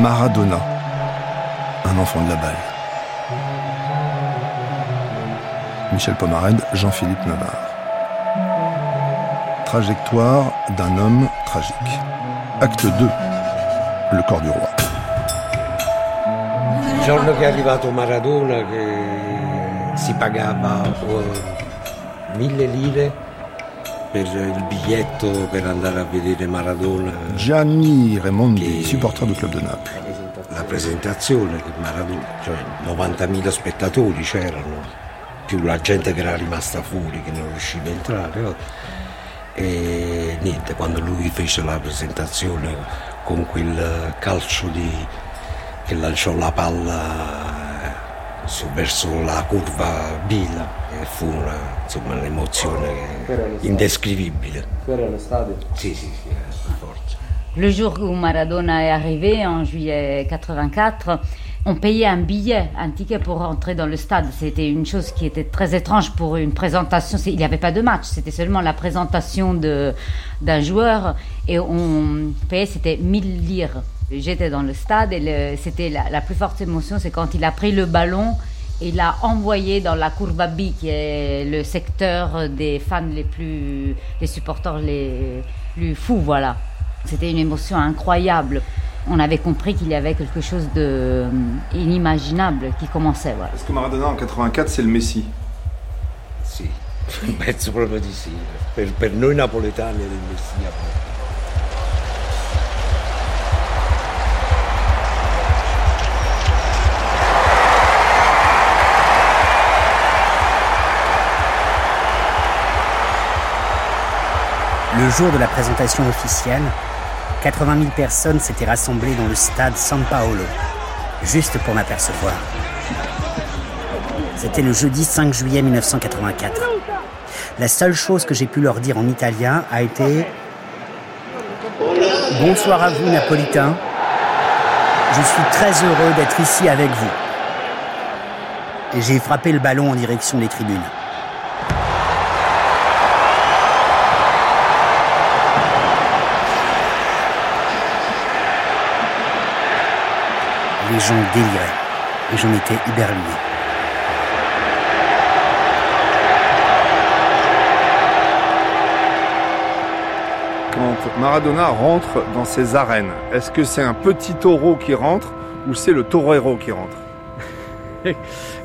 Maradona, un enfant de la balle. Michel Pomarède, Jean-Philippe Navarre. Trajectoire d'un homme tragique. Acte 2. Le corps du roi. Il giorno che è arrivato Maradona si pagava eh, mille lire per il biglietto per andare a vedere Maradona. Gianni Raimondi, supporter du club de Naples. La presentazione che Maradona, cioè 90.000 spettatori c'erano, più la gente che era rimasta fuori, che non riusciva a entrare. no? E niente, quando lui fece la presentazione con quel calcio di, che lanciò la palla verso la curva B, e fu una, insomma, un'emozione che- indescrivibile. Sì, sì, sì, per forza. Le jour où Maradona est arrivé, en juillet 84, on payait un billet, un ticket pour rentrer dans le stade. C'était une chose qui était très étrange pour une présentation. Il n'y avait pas de match, c'était seulement la présentation de- d'un joueur. Et on payait, c'était 1000 lire. J'étais dans le stade et c'était la, la plus forte émotion, c'est quand il a pris le ballon et il l'a envoyé dans la Curva B, qui est le secteur des fans les plus, les supporters les plus fous, voilà. C'était une émotion incroyable. On avait compris qu'il y avait quelque chose de euh, inimaginable qui commençait, voilà. Est-ce que Maradona en 84 c'est le Messi Sì, penso proprio di sì. Per, per noi napoletani è del Messia. Le jour de la présentation officielle, 80 000 personnes s'étaient rassemblées dans le stade San Paolo, juste pour m'apercevoir. C'était le jeudi 5 juillet 1984. La seule chose que j'ai pu leur dire en italien a été Bonsoir à vous, Napolitains. Je suis très heureux d'être ici avec vous. Et j'ai frappé le ballon en direction des tribunes. Les gens déliraient et j'en étais éberlué. Quand Maradona rentre dans ses arènes, est-ce que c'est un petit taureau qui rentre ou c'est le torero qui rentre?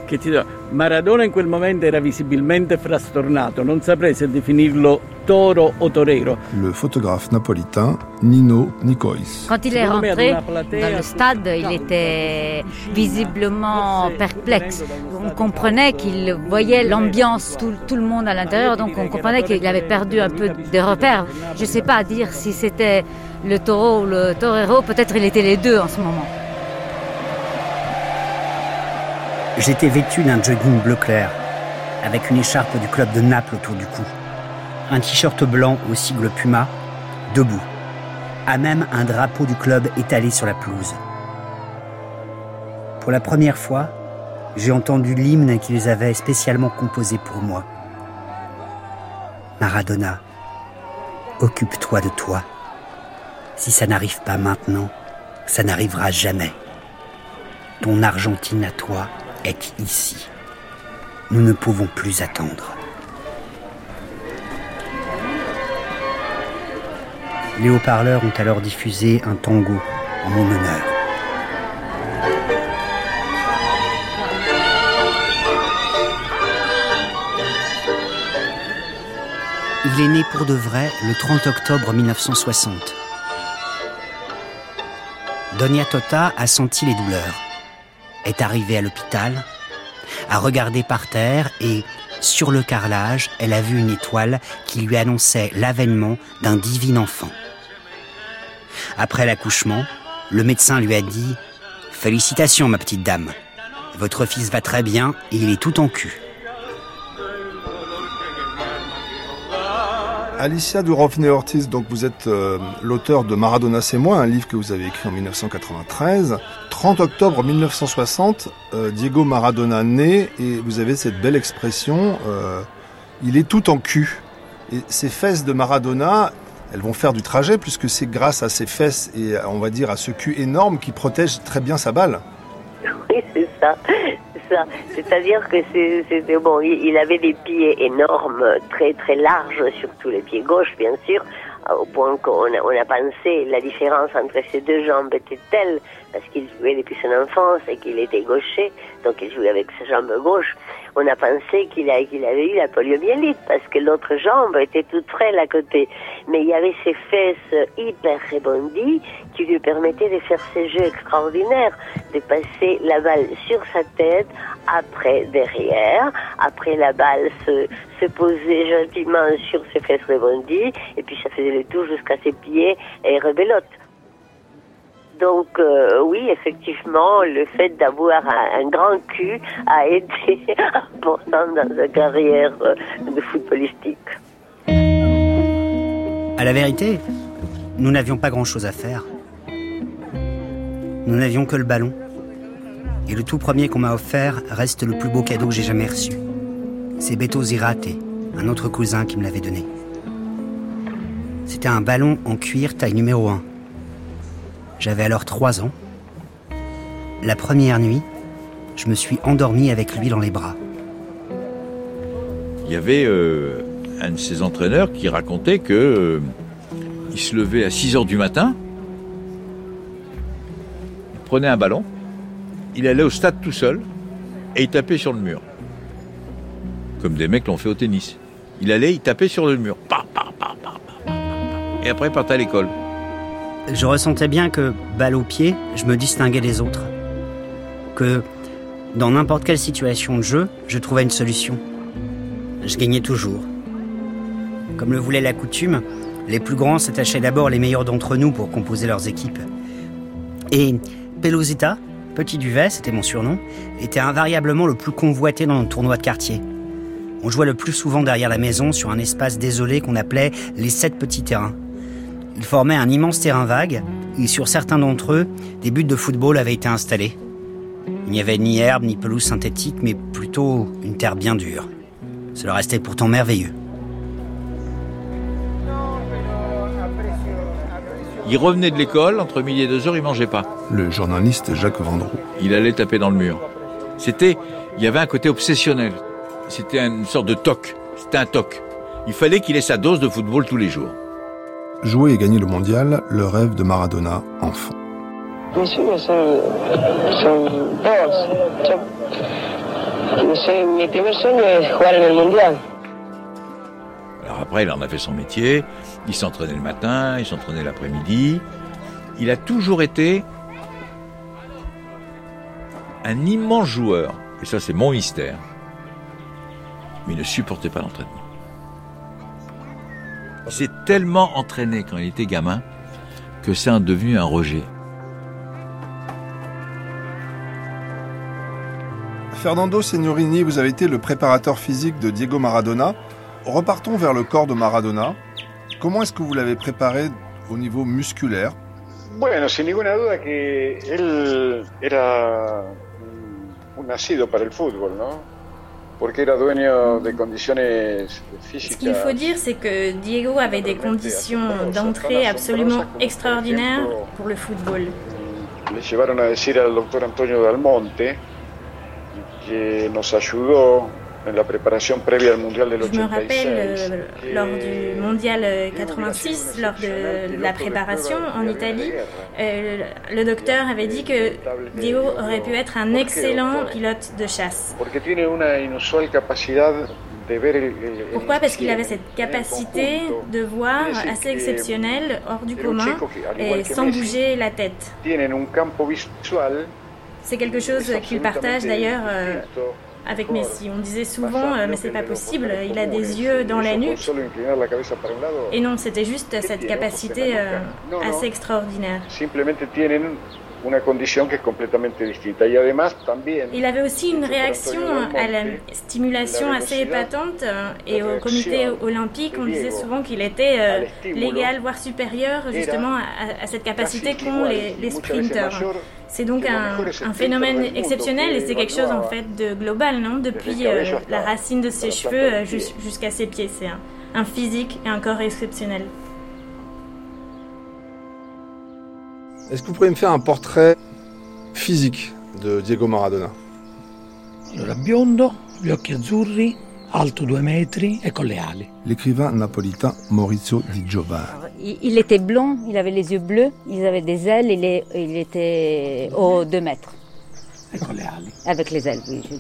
che ti do- Maradona in quel momento era visibilmente frastornato, non saprei se definirlo toro o torero. Le photographe napolitain Nino Nicois. Quand il est rentré dans le stade, il était visiblement perplexe. On comprenait qu'il voyait l'ambiance, tout, tout le monde à l'intérieur, donc on comprenait qu'il avait perdu un peu de repères. Je ne sais pas dire si c'était le taureau ou le torero, peut-être il était les deux en ce moment. J'étais vêtu d'un jogging bleu clair, avec une écharpe du club de Naples autour du cou. Un t-shirt blanc au sigle Puma, debout. À même un drapeau du club étalé sur la pelouse. Pour la première fois, j'ai entendu l'hymne qu'ils avaient spécialement composé pour moi. Maradona, occupe-toi de toi. Si ça n'arrive pas maintenant, ça n'arrivera jamais. Ton Argentine à toi est ici. Nous ne pouvons plus attendre. Les haut-parleurs ont alors diffusé un tango en mon honneur. Il est né pour de vrai le 30 octobre 1960. Donia Tota a senti les douleurs, est arrivée à l'hôpital, a regardé par terre et, sur le carrelage, elle a vu une étoile qui lui annonçait l'avènement d'un divin enfant. Après l'accouchement, le médecin lui a dit Félicitations, ma petite dame. Votre fils va très bien et il est tout en cul. Alicia Durovne-Ortiz, donc vous êtes euh, l'auteur de Maradona c'est moi, un livre que vous avez écrit en 1993. 30 octobre 1960, euh, Diego Maradona naît et vous avez cette belle expression, euh, il est tout en cul. Et ces fesses de Maradona, elles vont faire du trajet puisque c'est grâce à ces fesses et on va dire à ce cul énorme qui protège très bien sa balle. Oui, c'est ça. C'est-à-dire que c'était bon, il avait des pieds énormes, très très larges, surtout les pieds gauches, bien sûr, au point qu'on a, a pensé la différence entre ces deux jambes était telle parce qu'il jouait depuis son enfance et qu'il était gaucher, donc il jouait avec sa jambe gauche. On a pensé qu'il avait eu la poliomyélite parce que l'autre jambe était toute frêle à côté. Mais il y avait ses fesses hyper rebondies qui lui permettaient de faire ces jeux extraordinaires, de passer la balle sur sa tête, après derrière, après la balle se, se posait gentiment sur ses fesses rebondies, et puis ça faisait le tour jusqu'à ses pieds et rebelote. Donc euh, oui, effectivement, le fait d'avoir un, grand cul a été important dans sa carrière euh, de footballistique. À la vérité, nous n'avions pas grand-chose à faire. Nous n'avions que le ballon. Et le tout premier qu'on m'a offert reste le plus beau cadeau que j'ai jamais reçu. C'est Beto Zirate, un autre cousin qui me l'avait donné. C'était un ballon en cuir taille numéro 1. J'avais alors 3 ans. La première nuit, je me suis endormi avec lui dans les bras. Il y avait euh, un de ses entraîneurs qui racontait que euh, il se levait à 6 heures du matin, il prenait un ballon, il allait au stade tout seul et il tapait sur le mur. Comme des mecs l'ont fait au tennis. Il allait, il tapait sur le mur. et après, il partait à l'école. Je ressentais bien que, balle au pied, je me distinguais des autres. Que, dans n'importe quelle situation de jeu, je trouvais une solution. Je gagnais toujours. Comme le voulait la coutume, les plus grands s'attachaient d'abord les meilleurs d'entre nous pour composer leurs équipes. Et Pelosita, Petit Duvet, c'était mon surnom, était invariablement le plus convoité dans nos tournois de quartier. On jouait le plus souvent derrière la maison sur un espace désolé qu'on appelait les sept petits terrains. Ils formaient un immense terrain vague, et sur certains d'entre eux, des buts de football avaient été installés. Il n'y avait ni herbe ni pelouse synthétique, mais plutôt une terre bien dure. Cela restait pourtant merveilleux. Il revenait de l'école, entre midi et deux heures, il mangeait pas. Le journaliste Jacques Vendroux. Il allait taper dans le mur. C'était, il y avait un côté obsessionnel. C'était une sorte de toc. C'était un toc. Il fallait qu'il ait sa dose de football tous les jours. Jouer et gagner le mondial, le rêve de Maradona enfant. Alors après, il en a fait son métier. Il s'entraînait le matin, il s'entraînait l'après-midi. Il a toujours été un immense joueur. Et ça, c'est mon mystère. Mais il ne supportait pas l'entraînement. Il s'est tellement entraîné quand il était gamin que c'est devenu un rejet. Fernando Signorini, vous avez été le préparateur physique de Diego Maradona. Repartons vers le corps de Maradona. Comment est-ce que vous l'avez préparé au niveau musculaire? Bueno, sin ninguna duda que él era un nacido para el fútbol, ¿no? Porque era dueño de condiciones físicas. Ce qu'il faut dire, c'est que Diego avait des conditions d'entrée absolument extraordinaires pour le football. Le llevaron a decir al doctor Antonio Dalmonte que nos ayudó la préparation previa al Mondial del 86. Je me rappelle euh, lors du Mondial 86, lors de la préparation en Italie, euh, le docteur avait dit que Diego aurait pu être un excellent pilote de chasse. Pourquoi? Parce qu'il avait cette capacité de voir assez exceptionnelle, hors du commun, et sans bouger la tête. C'est quelque chose qu'il partage d'ailleurs euh, avec Messi. On disait souvent, euh, mais c'est pas possible, il a des yeux dans la nuque. Et non, c'était juste cette capacité euh, assez extraordinaire. Il avait aussi une réaction à la stimulation assez épatante euh, et au comité olympique, on disait souvent qu'il était euh, légal, voire supérieur justement à, cette capacité qu'ont les, les sprinters. C'est donc un, un, phénomène exceptionnel et c'est quelque chose en fait de global, non? Depuis euh, la racine de ses cheveux jusqu'à ses pieds, c'est un, un physique et un corps exceptionnel. Est-ce que vous pourriez me faire un portrait physique de Diego Maradona? Allora, biondo, gli occhi azzurri, alto 2 metri e con le ali. L'écrivain napolitain Maurizio Di Giovanni. Il était blond, il avait les yeux bleus, il avait des ailes, il, est, il était haut 2 mètres. E con le ali. Avec les ailes, oui. Je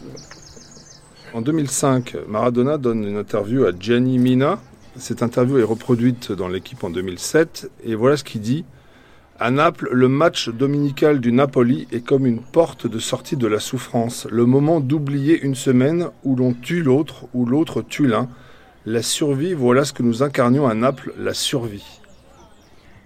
en 2005, Maradona donne une interview à Gianni Mina. Cette interview est reproduite dans l'équipe en 2007 et voilà ce qu'il dit. À Naples, le match dominical du Napoli est comme une porte de sortie de la souffrance, le moment d'oublier une semaine où l'on tue l'autre, où l'autre tue l'un. La survie, voilà ce que nous incarnions à Naples, la survie.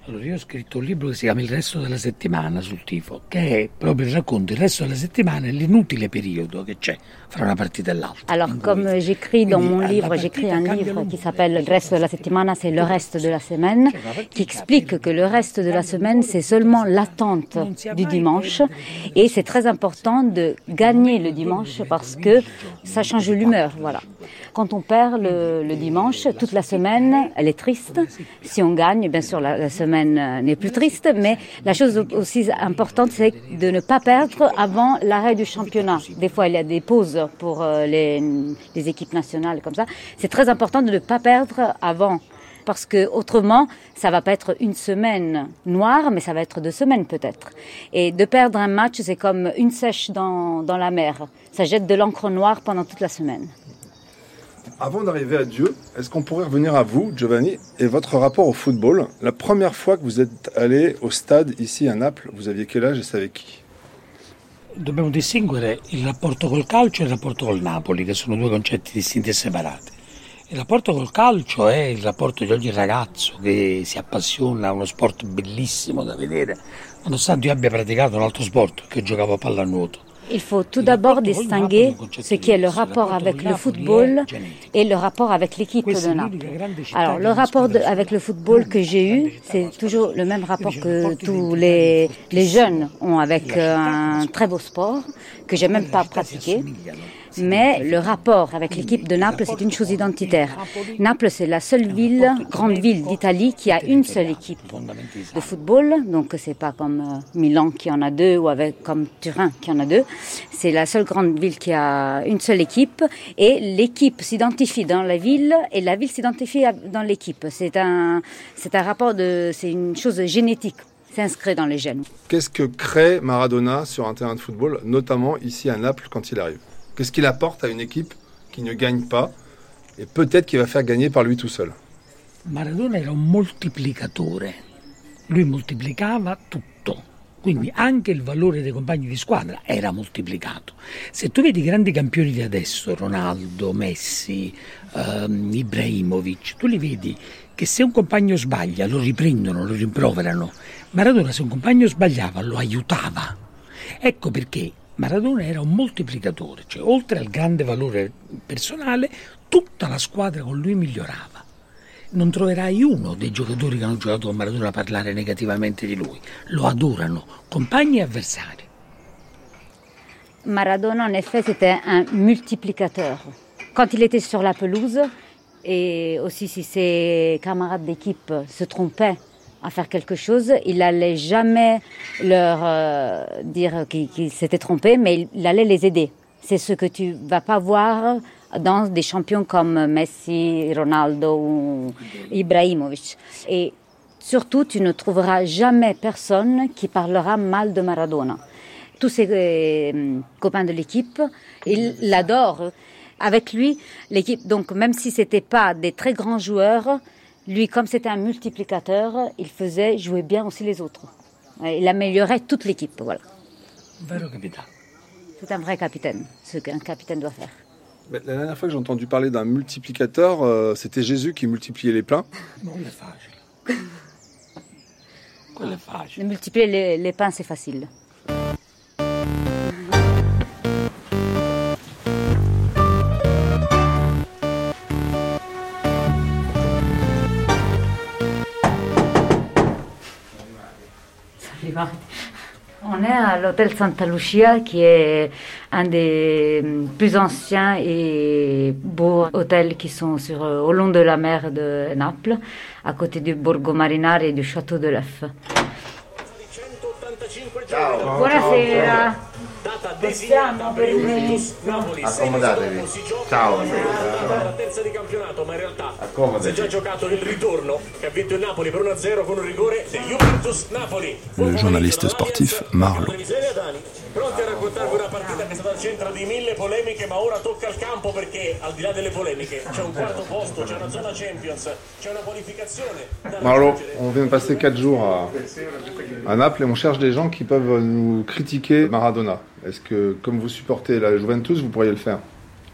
Allora io ho scritto un libro che si chiama Il resto della settimana sul tifo, che è proprio il racconto il resto della settimana e l'inutile periodo che c'è fra una partita e l'altra. Alors comme j'écris dans mon livre, j'écris un livre qui s'appelle Il resto della settimana, c'est le reste de la semaine, qui explique que le reste de la semaine, c'est seulement l'attente du dimanche et c'est très important de gagner le dimanche parce que ça change l'humeur, voilà. Quand on perd le, le, dimanche, toute la semaine, elle est triste. Si on gagne, bien sûr, la, la semaine euh, n'est plus triste, mais la chose aussi importante, c'est de ne pas perdre avant l'arrêt du championnat. Des fois, il y a des pauses pour euh, les, les équipes nationales comme ça. C'est très important de ne pas perdre avant parce que autrement, ça va pas être une semaine noire, mais ça va être deux semaines peut-être. Et de perdre un match, c'est comme une sèche dans, dans la mer. Ça jette de l'encre noire pendant toute la semaine. Avant d'arriver à Dieu, est-ce qu'on pourrait revenir à vous, Giovanni, et votre rapport au football La première fois que vous êtes allé au stade ici à Naples, vous aviez quel âge c'est avec qui Dobbiamo distinguere il rapporto col calcio e il rapporto col Napoli, che sono due concetti distinti e separati. Il rapporto col calcio è il rapporto di ogni ragazzo che si appassiona a uno sport bellissimo da vedere, nonostante io abbia praticato un altro sport, che giocavo a pallanuoto. Il faut tout d'abord distinguer ce qui est le rapport avec le football et le rapport avec l'équipe de Naples. Alors, le rapport de, avec le football que j'ai eu, c'est toujours le même rapport que tous les, les jeunes ont avec un très beau sport que j'ai même pas pratiqué. Mais le rapport avec l'équipe de Naples, c'est une chose identitaire. Naples, c'est la seule ville, grande ville d'Italie, qui a une seule équipe de football. Donc, c'est pas comme euh, Milan qui en a deux ou avec comme Turin qui en a deux. C'est la seule grande ville qui a une seule équipe. Et l'équipe s'identifie dans la ville et la ville s'identifie dans l'équipe. C'est un, c'est un rapport de, c'est une chose génétique. C'est inscrit dans les gènes. Qu'est-ce que crée Maradona sur un terrain de football, notamment ici à Naples quand il arrive? Qu'est-ce qu'il apporte à une équipe qui ne gagne pas et peut-être qu'il va faire gagner par lui tout seul Maradona era un moltiplicatore. Lui moltiplicava tutto. Quindi anche il valore dei compagni di squadra era moltiplicato. Se tu vedi i grandi campioni di adesso, Ronaldo, Messi, ehm, Ibrahimovic, tu li vedi che se un compagno sbaglia lo riprendono, lo rimproverano. Maradona se un compagno sbagliava lo aiutava. Ecco perché Maradona era un moltiplicatore, cioè oltre al grande valore personale, tutta la squadra con lui migliorava. Non troverai uno dei giocatori che hanno giocato con Maradona a parlare negativamente di lui. Lo adorano, compagni e avversari. Maradona, en effet, c'était un multiplicateur. Quand il était sur la pelouse, et aussi si ses camarades d'équipe se trompaient à faire quelque chose, il n'allait jamais leur euh, dire qu'il qu s'était trompé, mais il, allait les aider. C'est ce que tu vas pas voir dans des champions comme Messi, Ronaldo ou Ibrahimovic. Et surtout, tu ne trouveras jamais personne qui parlera mal de Maradona. Tous ses euh, copains de l'équipe, ils l'adorent. Avec lui, l'équipe, donc même si c'était pas des très grands joueurs, lui, comme c'était un multiplicateur, il faisait jouer bien aussi les autres. Il améliorait toute l'équipe, voilà. C'est un vrai capitaine, ce qu'un capitaine doit faire. La dernière fois que j'ai entendu parler d'un multiplicateur, euh, c'était Jésus qui multipliait les pains. De multiplier les, les pains, c'est facile. On est à l'hôtel Santa Lucia, qui est un des plus anciens et beaux hôtels qui sont sur, euh, au long de la mer de Naples, à côté du Borgo Marinare et du château de l'Œuf. Buonasera. Possiamo Accomodatevi. Ciao. la terza di campionato, ma in realtà si è già giocato il ritorno che ha vinto il Napoli per 1-0 con un rigore di Juventus Napoli. Le journaliste sportif Marlo. Pronti a raccontarvi una partita che è stata al centro di mille polemiche, ma ora tocca al campo perché al di là delle polemiche c'è un quarto posto, c'è una zona Champions, c'è una qualificazione. Marlo, raggiungere. on vient de passer 4 jours à, à Naples et on cherche des gens qui peuvent nous critiquer Maradona. Est-ce que, comme vous supportez la Juventus, vous pourriez le faire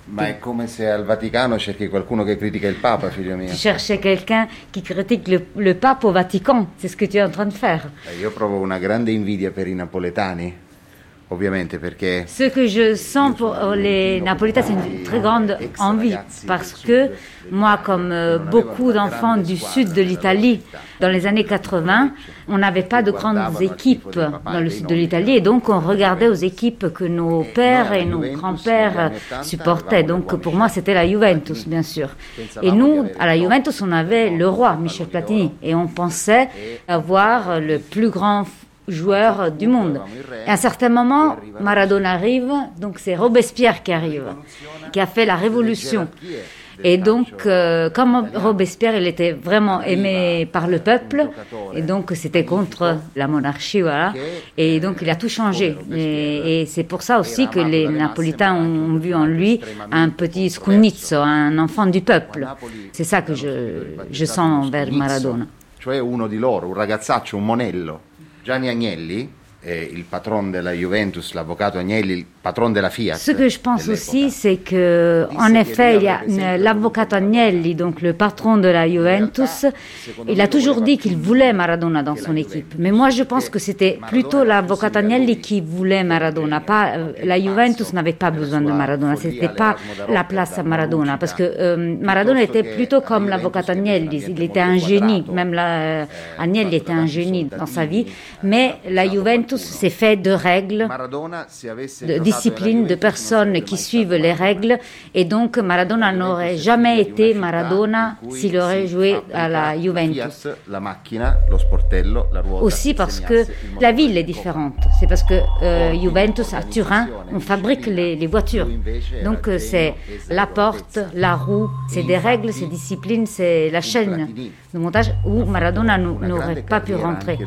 Ma è come se al Vaticano cerchi qualcuno che critica il Papa, figlio mio. Tu cherchais quelqu'un qui critique le, le pape au Vatican. C'est ce que tu es en train de faire. Io provo una grande invidia per i napoletani, Ce que je sens pour les Napolitains, c'est une très grande envie. Parce que moi, comme euh, beaucoup d'enfants du sud de l'Italie, dans les années 80, on n'avait pas de grandes équipes dans le sud de l'Italie. Et donc, on regardait aux équipes que nos pères et nos grands-pères supportaient. Donc, pour moi, c'était la Juventus, bien sûr. Et nous, à la Juventus, on avait le roi, Michel Platini. Et on pensait avoir le plus grand joueur du monde. Et à un certain moment, Maradona arrive, donc c'est Robespierre qui arrive, qui a fait la révolution. Et donc, euh, comme Robespierre, il était vraiment aimé par le peuple, et donc c'était contre la monarchie, voilà. Et donc, il a tout changé. Et, c'est pour ça aussi que les Napolitains ont vu en lui un petit scunizzo, un enfant du peuple. C'est ça que je, je sens envers Maradona. cioè uno di loro, un ragazzaccio, un monello. Gianni Agnelli, eh, il patron della Juventus, l'avvocato Agnelli, il patron della Fiat. Ce que je pense aussi, c'est que, en effet, l'avvocato Agnelli, donc le patron de la Juventus, il a toujours dit qu'il voulait Maradona dans son équipe. Mais moi, je pense que c'était plutôt l'avvocato Agnelli qui voulait Maradona. Pas, euh, la Juventus n'avait pas besoin de Maradona. C'était pas la place à Maradona. Parce que euh, Maradona était plutôt comme l'avvocato Agnelli. Il était un génie. Même la, euh, Agnelli était un génie dans sa vie. Mais la Juventus s'est fait de règles de giocato discipline, nella de personnes qui suivent les règles. Et donc Maradona n'aurait jamais été Maradona s'il aurait joué à la Juventus. Aussi parce que la ville est différente. C'est parce que euh, Juventus à Turin, on fabrique les, les voitures. Donc c'est la porte, la roue, c'est des règles, c'est discipline, c'est la chaîne de montage où Maradona n'au- n'aurait pas pu rentrer.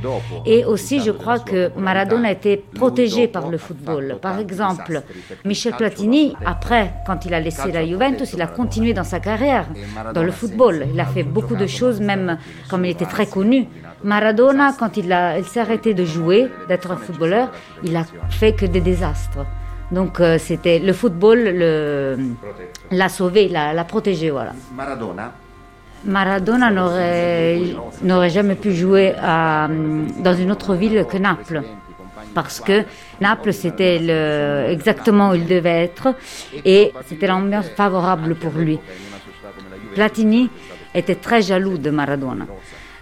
Et aussi, je crois que Maradona était protégé par le football. Par exemple, Michel Platini, après, quand il a laissé la Juventus, il a continué dans sa carrière, dans le football. Il a fait beaucoup de choses, même comme il était très connu. Maradona, quand il, a- il s'est arrêté de jouer, d'être un footballeur, il a fait que des désastres. Donc euh, c'était le football le- l'a sauvé, l'a l'a protégé, voilà. Maradona, Maradona n'aurait n'aurait jamais pu jouer à, dans une autre ville que Naples. Parce que Naples, c'était exactement où il devait être et c'était l'ambiance favorable pour lui. Platini était très jaloux de Maradona.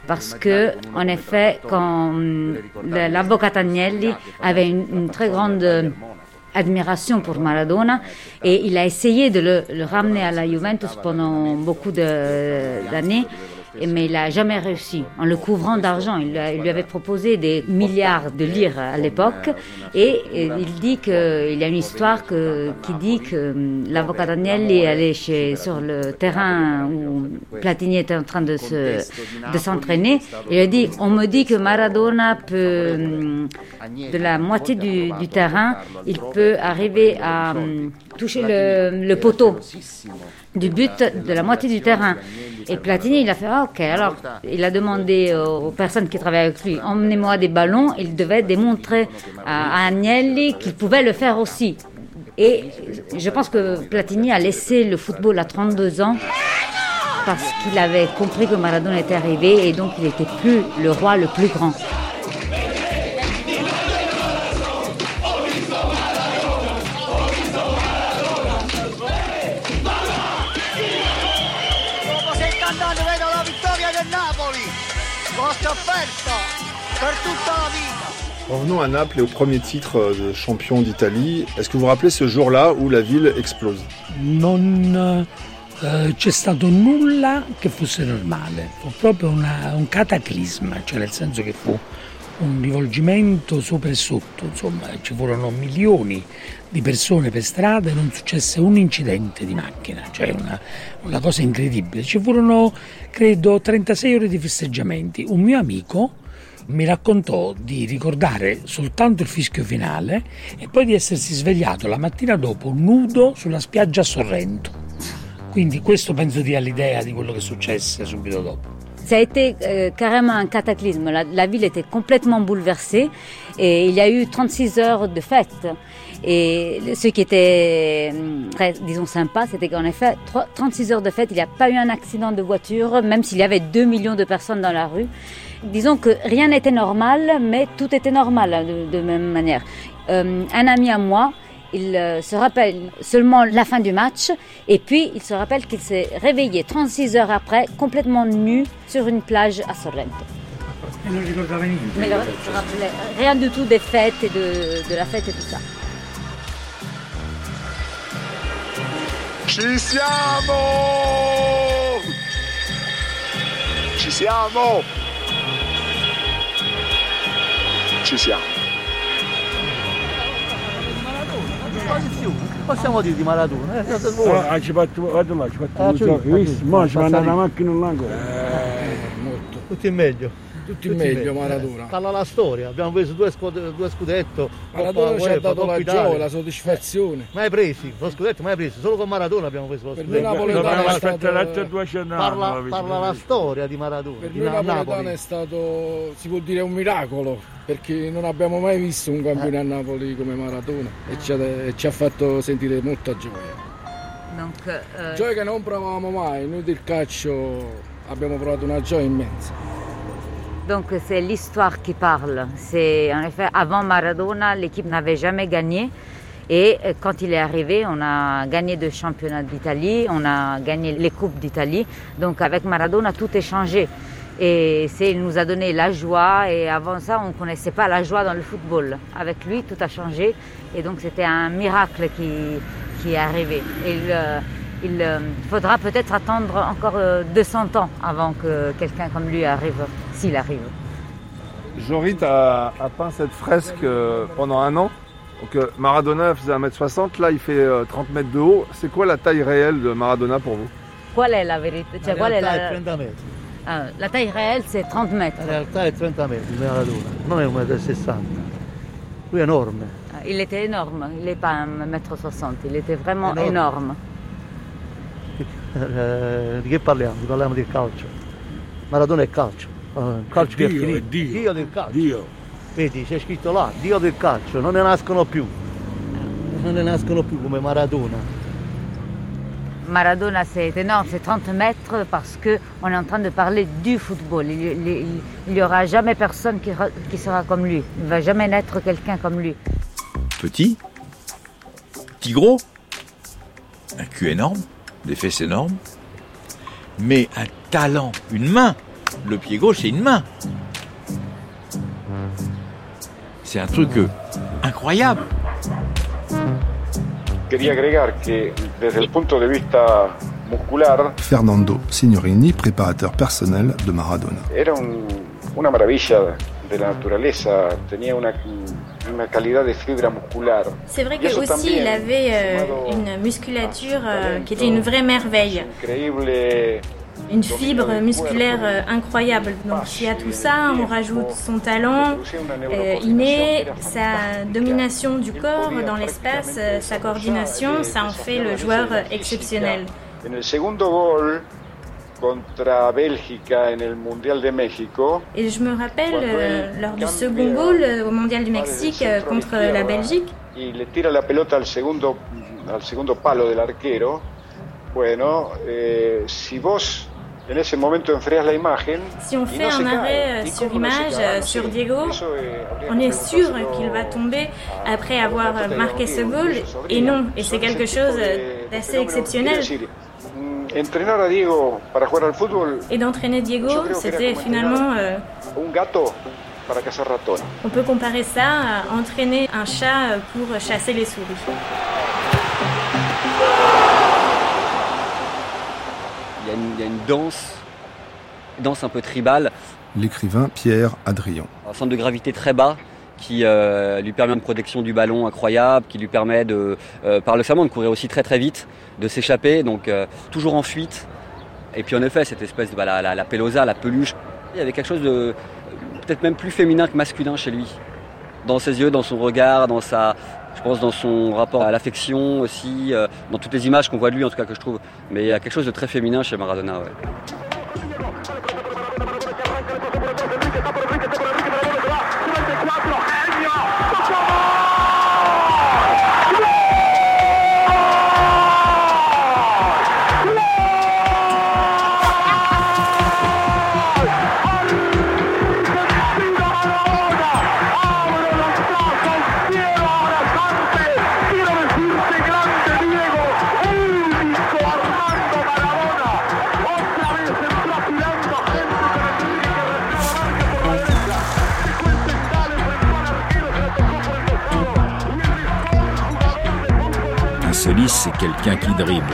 Parce que, en effet, quand hum, l'avocat Agnelli avait une, très grande euh, admiration pour Maradona et il a essayé de le, ramener à la Juventus pendant beaucoup d'années. Mais il n'a jamais réussi. En le couvrant d'argent, il, lui avait proposé des milliards de lire à l'époque. Et, il dit que, il y a une histoire qui dit que hum, l'avocat est allé chez, sur le terrain où Platini était en train de se, de s'entraîner. Il a dit, on me dit que Maradona peut, hum, de la moitié du, terrain, il peut arriver à hum, toucher le poteau du but de la moitié du terrain. Et Platini, il a fait, ok, alors il a demandé aux personnes qui travaillaient avec lui, emmenez-moi des ballons, il devait démontrer à à Agnelli qu'il pouvait le faire aussi. Et je pense que Platini a laissé le football à 32 ans parce qu'il avait compris que Maradona était arrivé et donc il n'était plus le roi le plus grand. Revenons à Naples et au premier titre euh, de champion d'Italie. Est-ce que vous vous rappelez ce jour-là où la ville explose? Non eh, c'è stato nulla che fosse normale, fu proprio una- un cataclisma, cioè nel senso che fu un rivolgimento sopra e sotto, insomma ci furono milioni di persone per strada e non successe un incidente di macchina, cioè una, una cosa incredibile. Ci furono credo 36 ore di festeggiamenti. Un mio amico mi raccontò di ricordare soltanto il fischio finale e poi di essersi svegliato la mattina dopo nudo sulla spiaggia a Sorrento. Quindi questo penso dia l'idea di quello che successe subito dopo. Ça a été euh, carrément un cataclysme. La, ville était complètement bouleversée et il y a eu 36 heures de fête. Et ce qui était hum, très, disons, sympa, c'était qu'en effet, trois- 36 heures de fête, il n'y a pas eu un accident de voiture, même s'il y avait 2 millions de personnes dans la rue. Disons que rien n'était normal, mais tout était normal hein, de, de même manière. Euh, un ami à moi, il euh, se rappelle seulement la fin du match et puis il se rappelle qu'il s'est réveillé 36 heures après complètement nu sur une plage à Sorrento. Non ricordava niente. Mais il se rappelait rien du tout des fêtes et de, de la fête et tout ça. Ci siamo! Ci siamo! Ci siamo. Possiamo dire di Maradona? Eh, cosa vuoi? Ah, ci fatto, guarda là, ci fatto Ah, un ci- gioco, hai visto? ah, Mo ci manda passare- una macchina là ancora. molto. Tutti in meglio. Tutti in meglio, Maradona. Parla la storia, abbiamo preso due, scud- due scudetto. Maradona Coppa ci ha UEFA, dato la Italia. gioia, la soddisfazione. Mai presi, lo scudetto mai presi, solo con Maradona abbiamo preso lo Per scudetto. noi napoletano Parla- è stato- l'altro 200 anni, Parla, parla la storia di Maradona. Per di noi Na- napoletano Napoli. è stato, si può dire, un miracolo, perché non abbiamo mai visto un campione a Napoli come Maradona e ci ha, e ci ha fatto sentire molta gioia. Donc, euh, Gioia che non provavamo mai, noi del calcio abbiamo provato una gioia immensa. Donc c'est l'histoire qui parle. C'est en effet avant Maradona, l'équipe n'avait jamais gagné. Et euh, quand il est arrivé, on a gagné deux championnats d'Italie, on a gagné les coupes d'Italie. Donc avec Maradona, tout est changé. Et c'est, il nous a donné la joie. Et avant ça, on ne connaissait pas la joie dans le football. Avec lui, tout a changé. Et donc c'était un miracle qui, qui est arrivé. Il euh, faudra peut-être attendre encore euh, 200 ans avant que quelqu'un comme lui arrive, s'il arrive. Jorit a, a peint cette fresque euh, pendant un an. Donc euh, Maradona faisait 1m60, là il fait euh, 30 mètres de haut. C'est quoi la taille réelle de Maradona pour vous? Qual è la verità? Cioè, La qual è realtà la, è 30 metri. Ah, la taille réelle, c'est 30 mètres. La realtà è 30 metri di Maradona, non è 1,60 m. Lui è enorme. Ah, Il était énorme, il n'est pas 1m60, il était vraiment Énorme. énorme. Eh, di che parliamo? Parliamo di calcio. Maradona è calcio. Eh, calcio che è Dio, Dio. del calcio. Dio. Vedi, c'è scritto là, Dio del calcio, non ne nascono più. Non ne nascono più come Maradona. Maradona, c'est énorme, c'est 30 mètres parce qu'on est en train de parler du football. Il n'y aura jamais personne qui, qui sera comme lui. Il ne va jamais naître quelqu'un comme lui. Petit, petit gros, un cul énorme, des fesses énormes, mais un talent, une main. Le pied gauche, c'est une main. C'est un truc euh, incroyable. Fernando Signorini, préparateur personnel de Maradona. Era un- una maravilla de la naturaleza, tenía una, una calidad de fibra muscular. C'est vrai Y que aussi también, il avait euh, une musculature euh, qui était une vraie merveille, increíble une fibre musculaire euh, incroyable. Donc si à tout ça on rajoute son talent euh, inné, sa domination du corps dans l'espace, sa coordination, ça en fait le joueur exceptionnel. En el segundo gol contra Bélgica en el Mundial de México. Et je me rappelle, euh, lors du second goal euh, au Mondial du Mexique euh, contre la Belgique, y le tira la pelota al segundo, al segundo palo del arquero, bueno, eh, si vos en ese momento enfrías la imagen, si on fait no un cae, arrêt euh, y sur image cae, euh, no sur Diego, eh, on est sûr qu'il va tomber après avoir euh, marqué ce goal. Et non, et c'est quelque chose euh, d'assez exceptionnel. Et d'entraîner Diego, c'était finalement, euh, un gato para cazar ratones. on peut comparer ça à entraîner un chat euh, pour chasser les souris. Il y a une, il y a une danse, danse un peu tribale, L'écrivain Pierre Adrian. un centre de gravité très bas qui euh, lui permet une protection du ballon incroyable, qui lui permet de, euh, paradoxalement, de courir aussi très très vite, de s'échapper, donc euh, toujours en fuite. Et puis en effet, cette espèce de bah, la, la, pelosa, la peluche, il y avait quelque chose de peut-être même plus féminin que masculin chez lui. Dans ses yeux, dans son regard, dans sa, je pense dans son rapport à l'affection aussi, dans toutes les images qu'on voit de lui en tout cas que je trouve. Mais il y a quelque chose de très féminin chez Maradona. Quelqu'un qui dribble.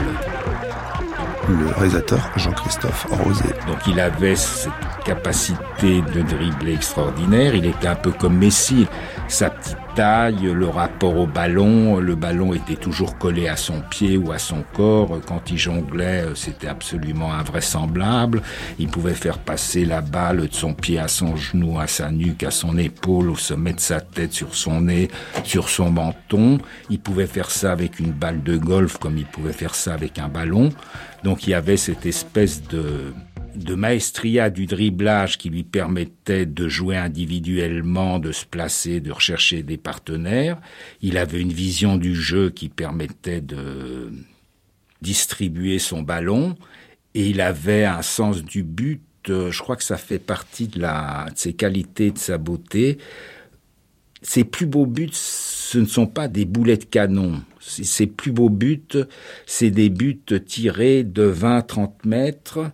Le réalisateur Jean-Christophe Rosé. Donc il avait cette capacité de dribbler extraordinaire. Il était un peu comme Messi. Sa petite taille, le rapport au ballon, le ballon était toujours collé à son pied ou à son corps. Quand il jonglait, c'était absolument invraisemblable. Il pouvait faire passer la balle de son pied à son genou, à sa nuque, à son épaule, au sommet de sa tête, sur son nez, sur son menton. Il pouvait faire ça avec une balle de golf comme il pouvait faire ça avec un ballon. Donc il y avait cette espèce de de maestria du dribblage qui lui permettait de jouer individuellement, de se placer, de rechercher des partenaires. Il avait une vision du jeu qui permettait de distribuer son ballon et il avait un sens du but. euh, Je crois que ça fait partie de, la, de ses qualités, de sa beauté. Ses plus beaux buts, ce ne sont pas des boulets de canon. Ses plus beaux buts, c'est des buts tirés de 20-30 mètres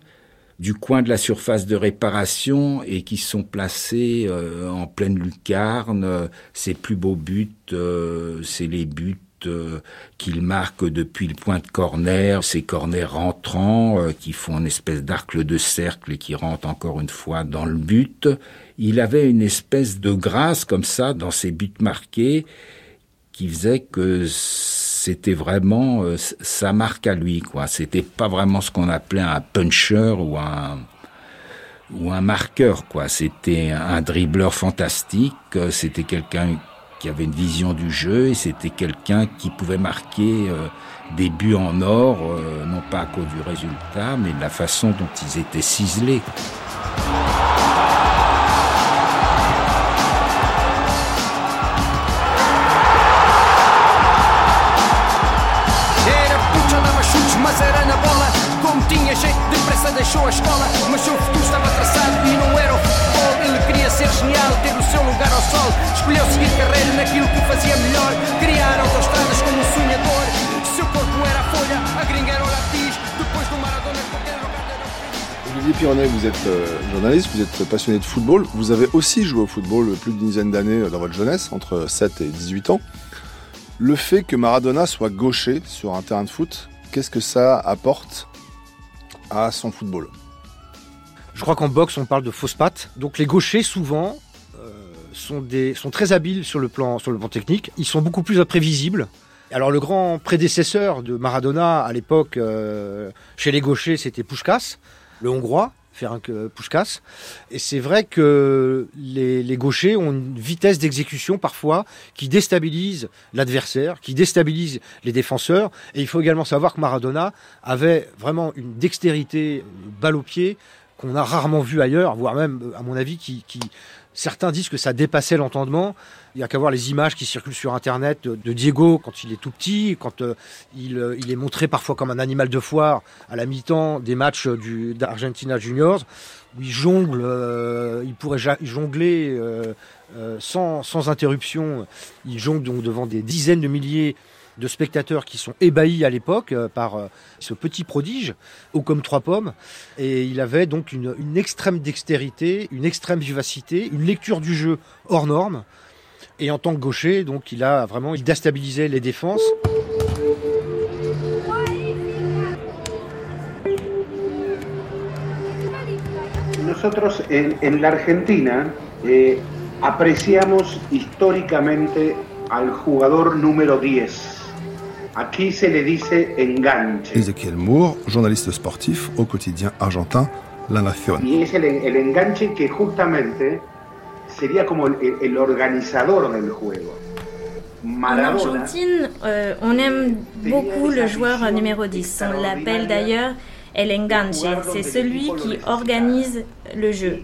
du coin de la surface de réparation et qui sont placés euh, en pleine lucarne. Ses plus beaux buts, euh, c'est les buts euh, qu'il marque depuis le point de corner, ces corners rentrants euh, qui font une espèce d'arc de cercle et qui rentrent encore une fois dans le but. Il avait une espèce de grâce comme ça dans ses buts marqués qui faisait que c'était vraiment euh, sa marque à lui quoi. C'était pas vraiment ce qu'on appelait un puncher ou un ou un marqueur quoi. C'était un dribbleur fantastique. euh, C'était quelqu'un qui avait une vision du jeu et c'était quelqu'un qui pouvait marquer euh, des buts en or, non pas à cause du résultat, mais de la façon dont ils étaient ciselés. Deixou a escola. Mas seu futuro estava traçado e não era o futebol. Ele queria ser genial, ter o seu lugar ao sol. Escolheu seguir carreira naquilo que fazia melhor. Criar autostradas como um sonhador. Seu corpo era a folha, a gringa era o lápis. Depois do Maradona, qualquer lugar Olivier Pironnet, vous êtes euh, journaliste, vous êtes passionné de football. Vous avez aussi joué au football plus d'une dizaine d'années euh, dans votre jeunesse, entre 7 et 18 ans. Le fait que Maradona soit gaucher sur un terrain de foot, qu'est-ce que ça apporte à son football Je crois qu'en boxe, on parle de fausses pattes. Donc les gauchers, souvent, euh, sont, très habiles sur le, plan, sur le plan technique. Ils sont beaucoup plus imprévisibles. Alors le grand prédécesseur de Maradona à l'époque, euh, chez les gauchers, c'était Puskás, le hongrois, Ferenc Puskas. Et c'est vrai que les, gauchers ont une vitesse d'exécution parfois qui déstabilise l'adversaire, qui déstabilise les défenseurs. Et il faut également savoir que Maradona avait vraiment une dextérité balle au pied qu'on a rarement vu ailleurs, voire même, à mon avis, qui certains disent que ça dépassait l'entendement. Il y a qu'à voir les images qui circulent sur Internet de, Diego quand il est tout petit, quand euh, il, euh, il, est montré parfois comme un animal de foire à la mi-temps des matchs du d'Argentina Juniors, où il jongle, euh, il pourrait jongler euh, sans, sans interruption. Il jongle donc devant des dizaines de milliers de spectateurs qui sont ébahis à l'époque euh, par euh, ce petit prodige, haut comme trois pommes. Et il avait donc une, extrême dextérité, une extrême vivacité, une lecture du jeu hors norme. Et en tant que gaucher, donc il a vraiment il les défenses. Nosotros en, en la Argentina eh, apreciamos históricamente jugador número 10. Aquí se le dice enganche. Ezequiel Moore, journaliste sportif au quotidien argentin La Nación. Y es el, el enganche que justamente sería como el, el organizador del juego. En Argentine, euh, on aime beaucoup le joueur numéro 10. On l'appelle d'ailleurs El Enganche. C'est celui qui organise le jeu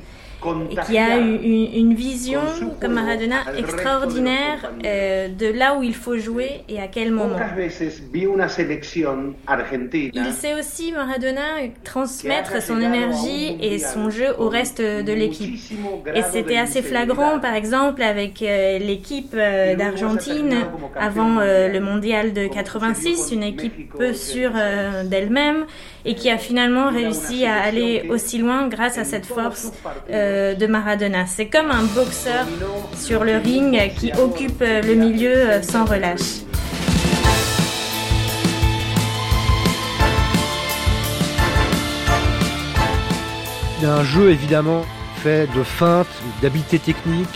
et qui a une, une vision, comme Maradona, extraordinaire euh, de là où il faut jouer et à quel moment. Il sait aussi, Maradona, transmettre son énergie et son jeu au reste de l'équipe. Et c'était assez flagrant, par exemple, avec euh, l'équipe euh, d'Argentine avant le mondial de 86, une équipe peu sûre d'elle-même et qui a finalement réussi à aller aussi loin grâce à cette force euh, de Maradona. C'est comme un boxeur sur le ring qui occupe le milieu euh, sans relâche. Un jeu évidemment fait de feintes, d'habileté technique,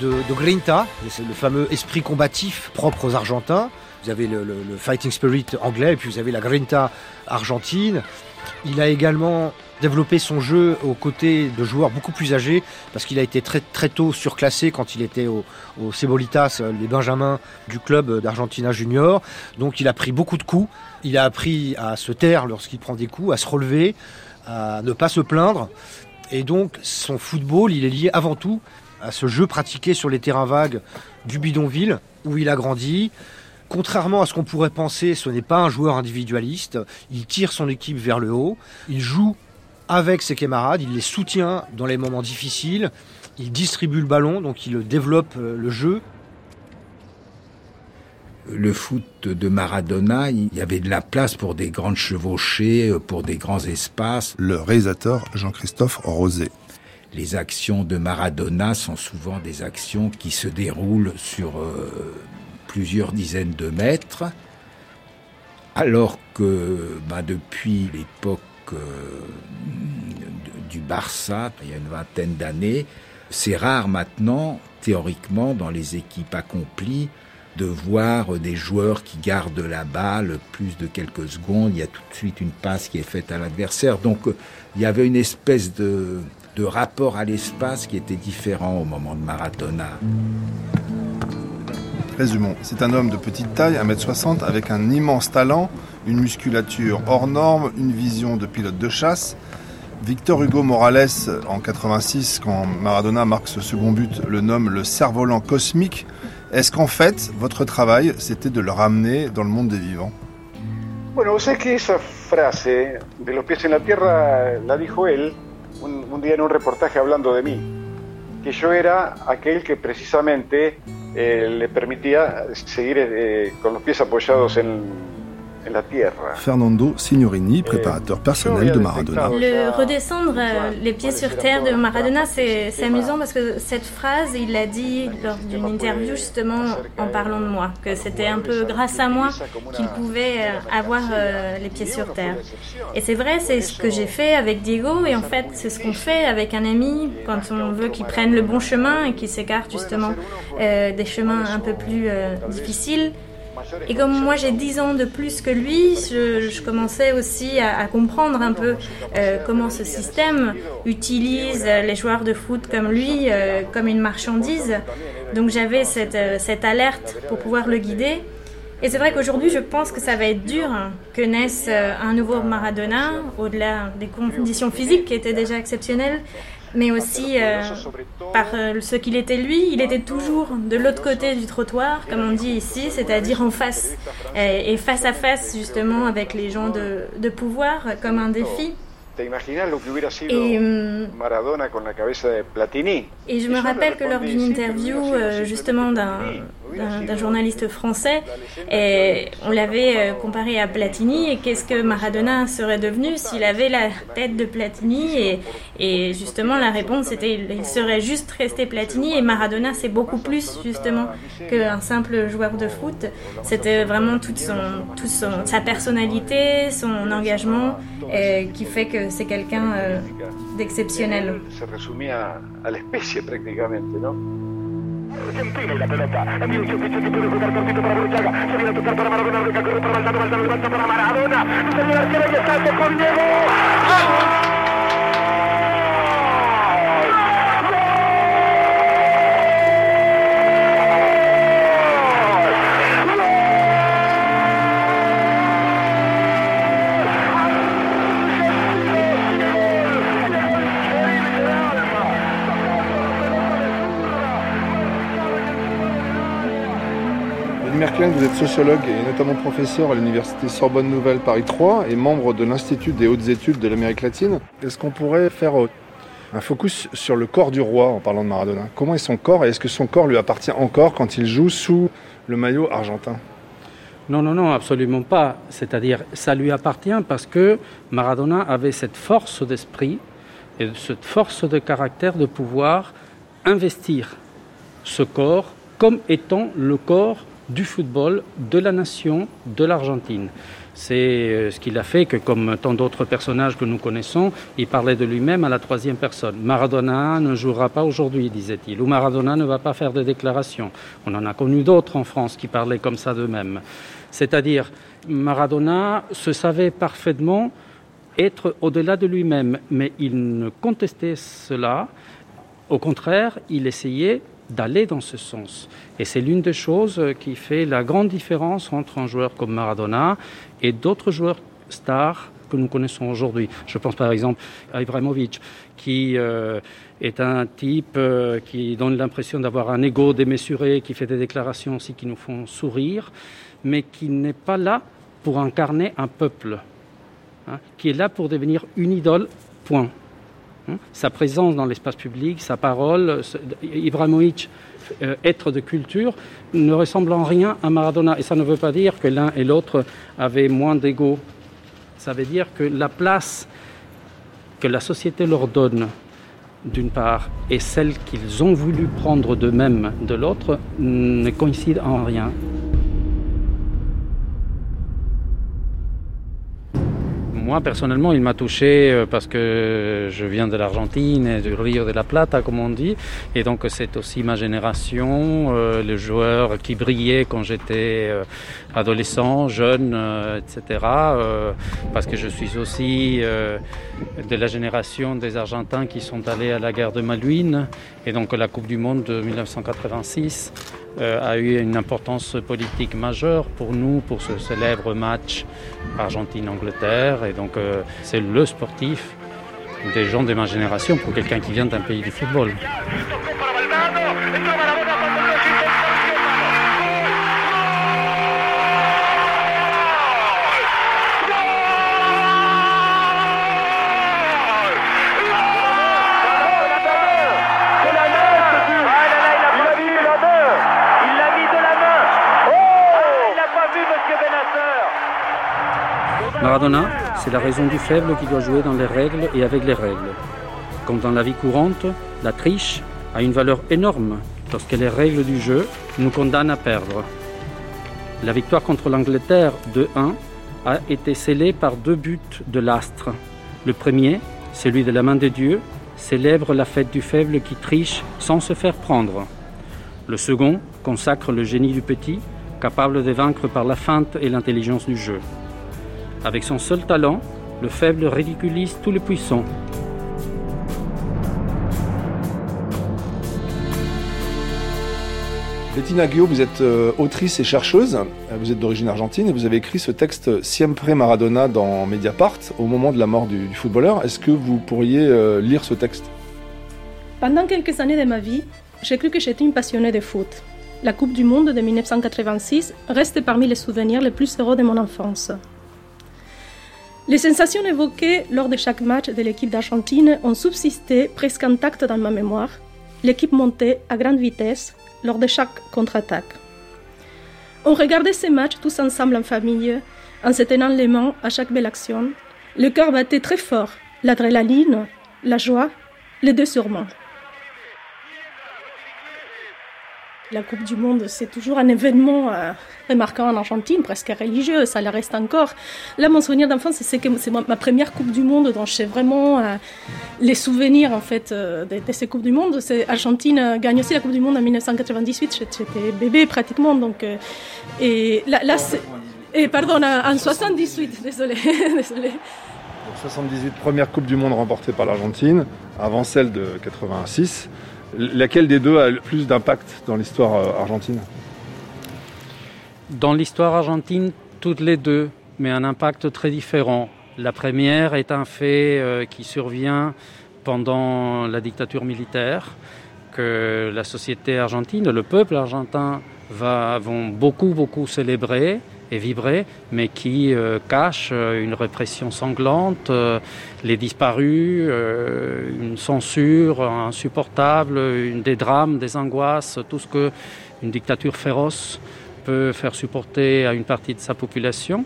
de, grinta, c'est le fameux esprit combatif propre aux Argentins. Vous avez le, le, fighting spirit anglais et puis vous avez la grinta argentine. Il a également développé son jeu aux côtés de joueurs beaucoup plus âgés parce qu'il a été très très tôt surclassé quand il était au, au Cebolitas, les Benjamins du club d'Argentina Junior. Donc il a pris beaucoup de coups. Il a appris à se taire lorsqu'il prend des coups, à se relever, à ne pas se plaindre. Et donc son football, il est lié avant tout à ce jeu pratiqué sur les terrains vagues du bidonville où il a grandi. Contrairement à ce qu'on pourrait penser, ce n'est pas un joueur individualiste. Il tire son équipe vers le haut. Il joue avec ses camarades. Il les soutient dans les moments difficiles. Il distribue le ballon, donc il développe le jeu. Le foot de Maradona, il y avait de la place pour des grandes chevauchées, pour des grands espaces. Le réalisateur Jean-Christophe Rosé. Les actions de Maradona sont souvent des actions qui se déroulent sur euh, plusieurs dizaines de mètres, alors que bah, depuis l'époque euh, du Barça, il y a une vingtaine d'années, c'est rare maintenant, théoriquement, dans les équipes accomplies, de voir des joueurs qui gardent la balle plus de quelques secondes. Il y a tout de suite une passe qui est faite à l'adversaire. Donc il y avait une espèce de, de rapport à l'espace qui était différent au moment de Maradona. Résumons, c'est un homme de petite taille, 1m60, avec un immense talent, une musculature hors norme, une vision de pilote de chasse. Victor Hugo Morales, en 86, quand Maradona marque ce second but, le nomme le cerf-volant cosmique. Est-ce qu'en fait, votre travail, c'était de le ramener dans le monde des vivants? Bueno, sé que esa frase de los pies en la tierra la dijo él un, un día en un reportaje hablando de mí, que yo era aquel que precisamente eh, le permitía seguir eh, con los pies apoyados en. Fernando Signorini, préparateur personnel de Maradona. Le redescendre euh, les pieds sur terre de Maradona, c'est amusant parce que cette phrase, il l'a dit lors d'une interview justement en parlant de moi, que c'était un peu grâce à moi qu'il pouvait euh, avoir euh, les pieds sur terre. Et c'est vrai, c'est ce que j'ai fait avec Diego et en fait c'est ce qu'on fait avec un ami quand on veut qu'il prenne le bon chemin et qu'il s'écarte justement euh, des chemins un peu plus euh, difficiles. Et comme moi j'ai 10 ans de plus que lui, je, commençais aussi à, comprendre un peu euh, comment ce système utilise les joueurs de foot comme lui, euh, comme une marchandise. Donc j'avais cette, euh, cette alerte pour pouvoir le guider. Et c'est vrai qu'aujourd'hui, je pense que ça va être dur que naisse un nouveau Maradona, au-delà des conditions physiques qui étaient déjà exceptionnelles, mais aussi euh, par euh, ce qu'il était lui, il était toujours de l'autre côté du trottoir, comme on dit ici, c'est-à-dire en face, et, face à face justement avec les gens de, de pouvoir, comme un défi. Et, hum. Et je me rappelle que lors d'une interview euh, justement d'un d'un journaliste français. Et on l'avait euh, comparé à Platini. Et qu'est-ce que Maradona serait devenu s'il avait la tête de Platini et, et justement la réponse était il serait juste resté Platini et Maradona c'est beaucoup plus justement qu'un simple joueur de foot. C'était vraiment toute, son, toute son, sa personnalité son engagement qui fait que c'est quelqu'un euh, d'exceptionnel. Argentina y la pelota. Un servicio que puede jugar cortito para Burchaga. Se viene a tocar para Maradona. Reca corre para Valdano. Valdano levanta para Maradona. Salió el arquero y está con Diego. Vous êtes sociologue et notamment professeur à l'université Sorbonne Nouvelle Paris 3 et membre de l'Institut des hautes études de l'Amérique latine. Est-ce qu'on pourrait faire un focus sur le corps du roi en parlant de Maradona? Comment est son corps et est-ce que son corps lui appartient encore quand il joue sous le maillot argentin? Non, non, non, absolument pas. C'est-à-dire, ça lui appartient parce que Maradona avait cette force d'esprit et cette force de caractère de pouvoir investir ce corps comme étant le corps du football, de la nation, de l'Argentine. C'est euh, ce qu'il a fait que, comme tant d'autres personnages que nous connaissons, il parlait de lui-même à la troisième personne. Maradona ne jouera pas aujourd'hui, disait-il, ou Maradona ne va pas faire de déclaration. On en a connu d'autres en France qui parlaient comme ça d'eux-mêmes. C'est-à-dire, Maradona se savait parfaitement être au-delà de lui-même, mais il ne contestait cela. Au contraire, il essayait d'aller dans ce sens. Et c'est l'une des choses qui fait la grande différence entre un joueur comme Maradona et d'autres joueurs stars que nous connaissons aujourd'hui. Je pense par exemple à Ibrahimovic, qui euh, est un type euh, qui donne l'impression d'avoir un ego démesuré, qui fait des déclarations aussi qui nous font sourire, mais qui n'est pas là pour incarner un peuple, hein, qui est là pour devenir une idole, point. Hein? Sa présence dans l'espace public, sa parole, Ibrahimovic, euh, être de culture, ne ressemble en rien à Maradona. Et ça ne veut pas dire que l'un et l'autre avaient moins d'ego. Ça veut dire que la place que la société leur donne, d'une part, et celle qu'ils ont voulu prendre d'eux-mêmes de l'autre, ne coïncident en rien. Moi, personnellement, il m'a touché euh, parce que je viens de l'Argentine, du Rio de la Plata, comme on dit. Et donc, c'est aussi ma génération, euh, les joueurs qui brillaient quand j'étais euh, adolescent, jeune, etc. parce que je suis aussi de la génération des Argentins qui sont allés à la guerre de Malouine. Et donc, la Coupe du Monde de 1986 euh, a eu une importance politique majeure pour nous, pour ce célèbre match Argentine-Angleterre. Et donc euh, c'est le sportif des gens de ma génération pour quelqu'un qui vient d'un pays du football. Maradona, c'est la raison du faible qui doit jouer dans les règles et avec les règles. Comme dans la vie courante, la triche a une valeur énorme lorsque les règles du jeu nous condamnent à perdre. La victoire contre l'Angleterre 2-1 a été scellée par deux buts de l'astre. Le premier, celui de la main de Dieu, célèbre la fête du faible qui triche sans se faire prendre. Le second consacre le génie du petit capable de vaincre par la feinte et l'intelligence du jeu. Avec son seul talent, le faible ridiculise tous les puissants. Bettina Guillaume, vous êtes euh, autrice et chercheuse, vous êtes d'origine argentine et vous avez écrit ce texte Siempre Maradona dans Mediapart au moment de la mort du, du footballeur. Est-ce que vous pourriez euh, lire ce texte? Pendant quelques années de ma vie, j'ai cru que j'étais une passionnée de foot. La Coupe du Monde de 1986 reste parmi les souvenirs les plus heureux de mon enfance. Les sensations évoquées lors de chaque match de l'équipe d'Argentine ont subsisté presque intactes dans ma mémoire. L'équipe montait à grande vitesse lors de chaque contre-attaque. On regardait ces matchs tous ensemble en famille, en se tenant les mains à chaque belle action. Le cœur battait très fort, l'adrénaline, la joie, les deux sûrement. La Coupe du Monde, c'est toujours un événement euh, remarquant en Argentine, presque religieux, ça le reste encore. Là, mon souvenir d'enfance, c'est que c'est ma première Coupe du Monde dont j'ai vraiment euh, les souvenirs en fait euh, de, ces Coupes du Monde. C'est Argentine euh, gagne aussi la Coupe du Monde en 1998, j'étais bébé pratiquement, donc et là, là c'est- pardon, en en 78, désolé, désolé. Donc, 78, première Coupe du Monde remportée par l'Argentine, avant celle de 86. Laquelle des deux a le plus d'impact dans l'histoire euh, argentine? Dans l'histoire argentine, toutes les deux, mais un impact très différent. La première est un fait euh, qui survient pendant la dictature militaire, que la société argentine, le peuple argentin va, vont beaucoup, beaucoup célébrer et vibrer, mais qui euh, cache euh, une répression sanglante, euh, les disparus, une censure insupportable, des drames, des angoisses, tout ce que une dictature féroce peut faire supporter à une partie de sa population.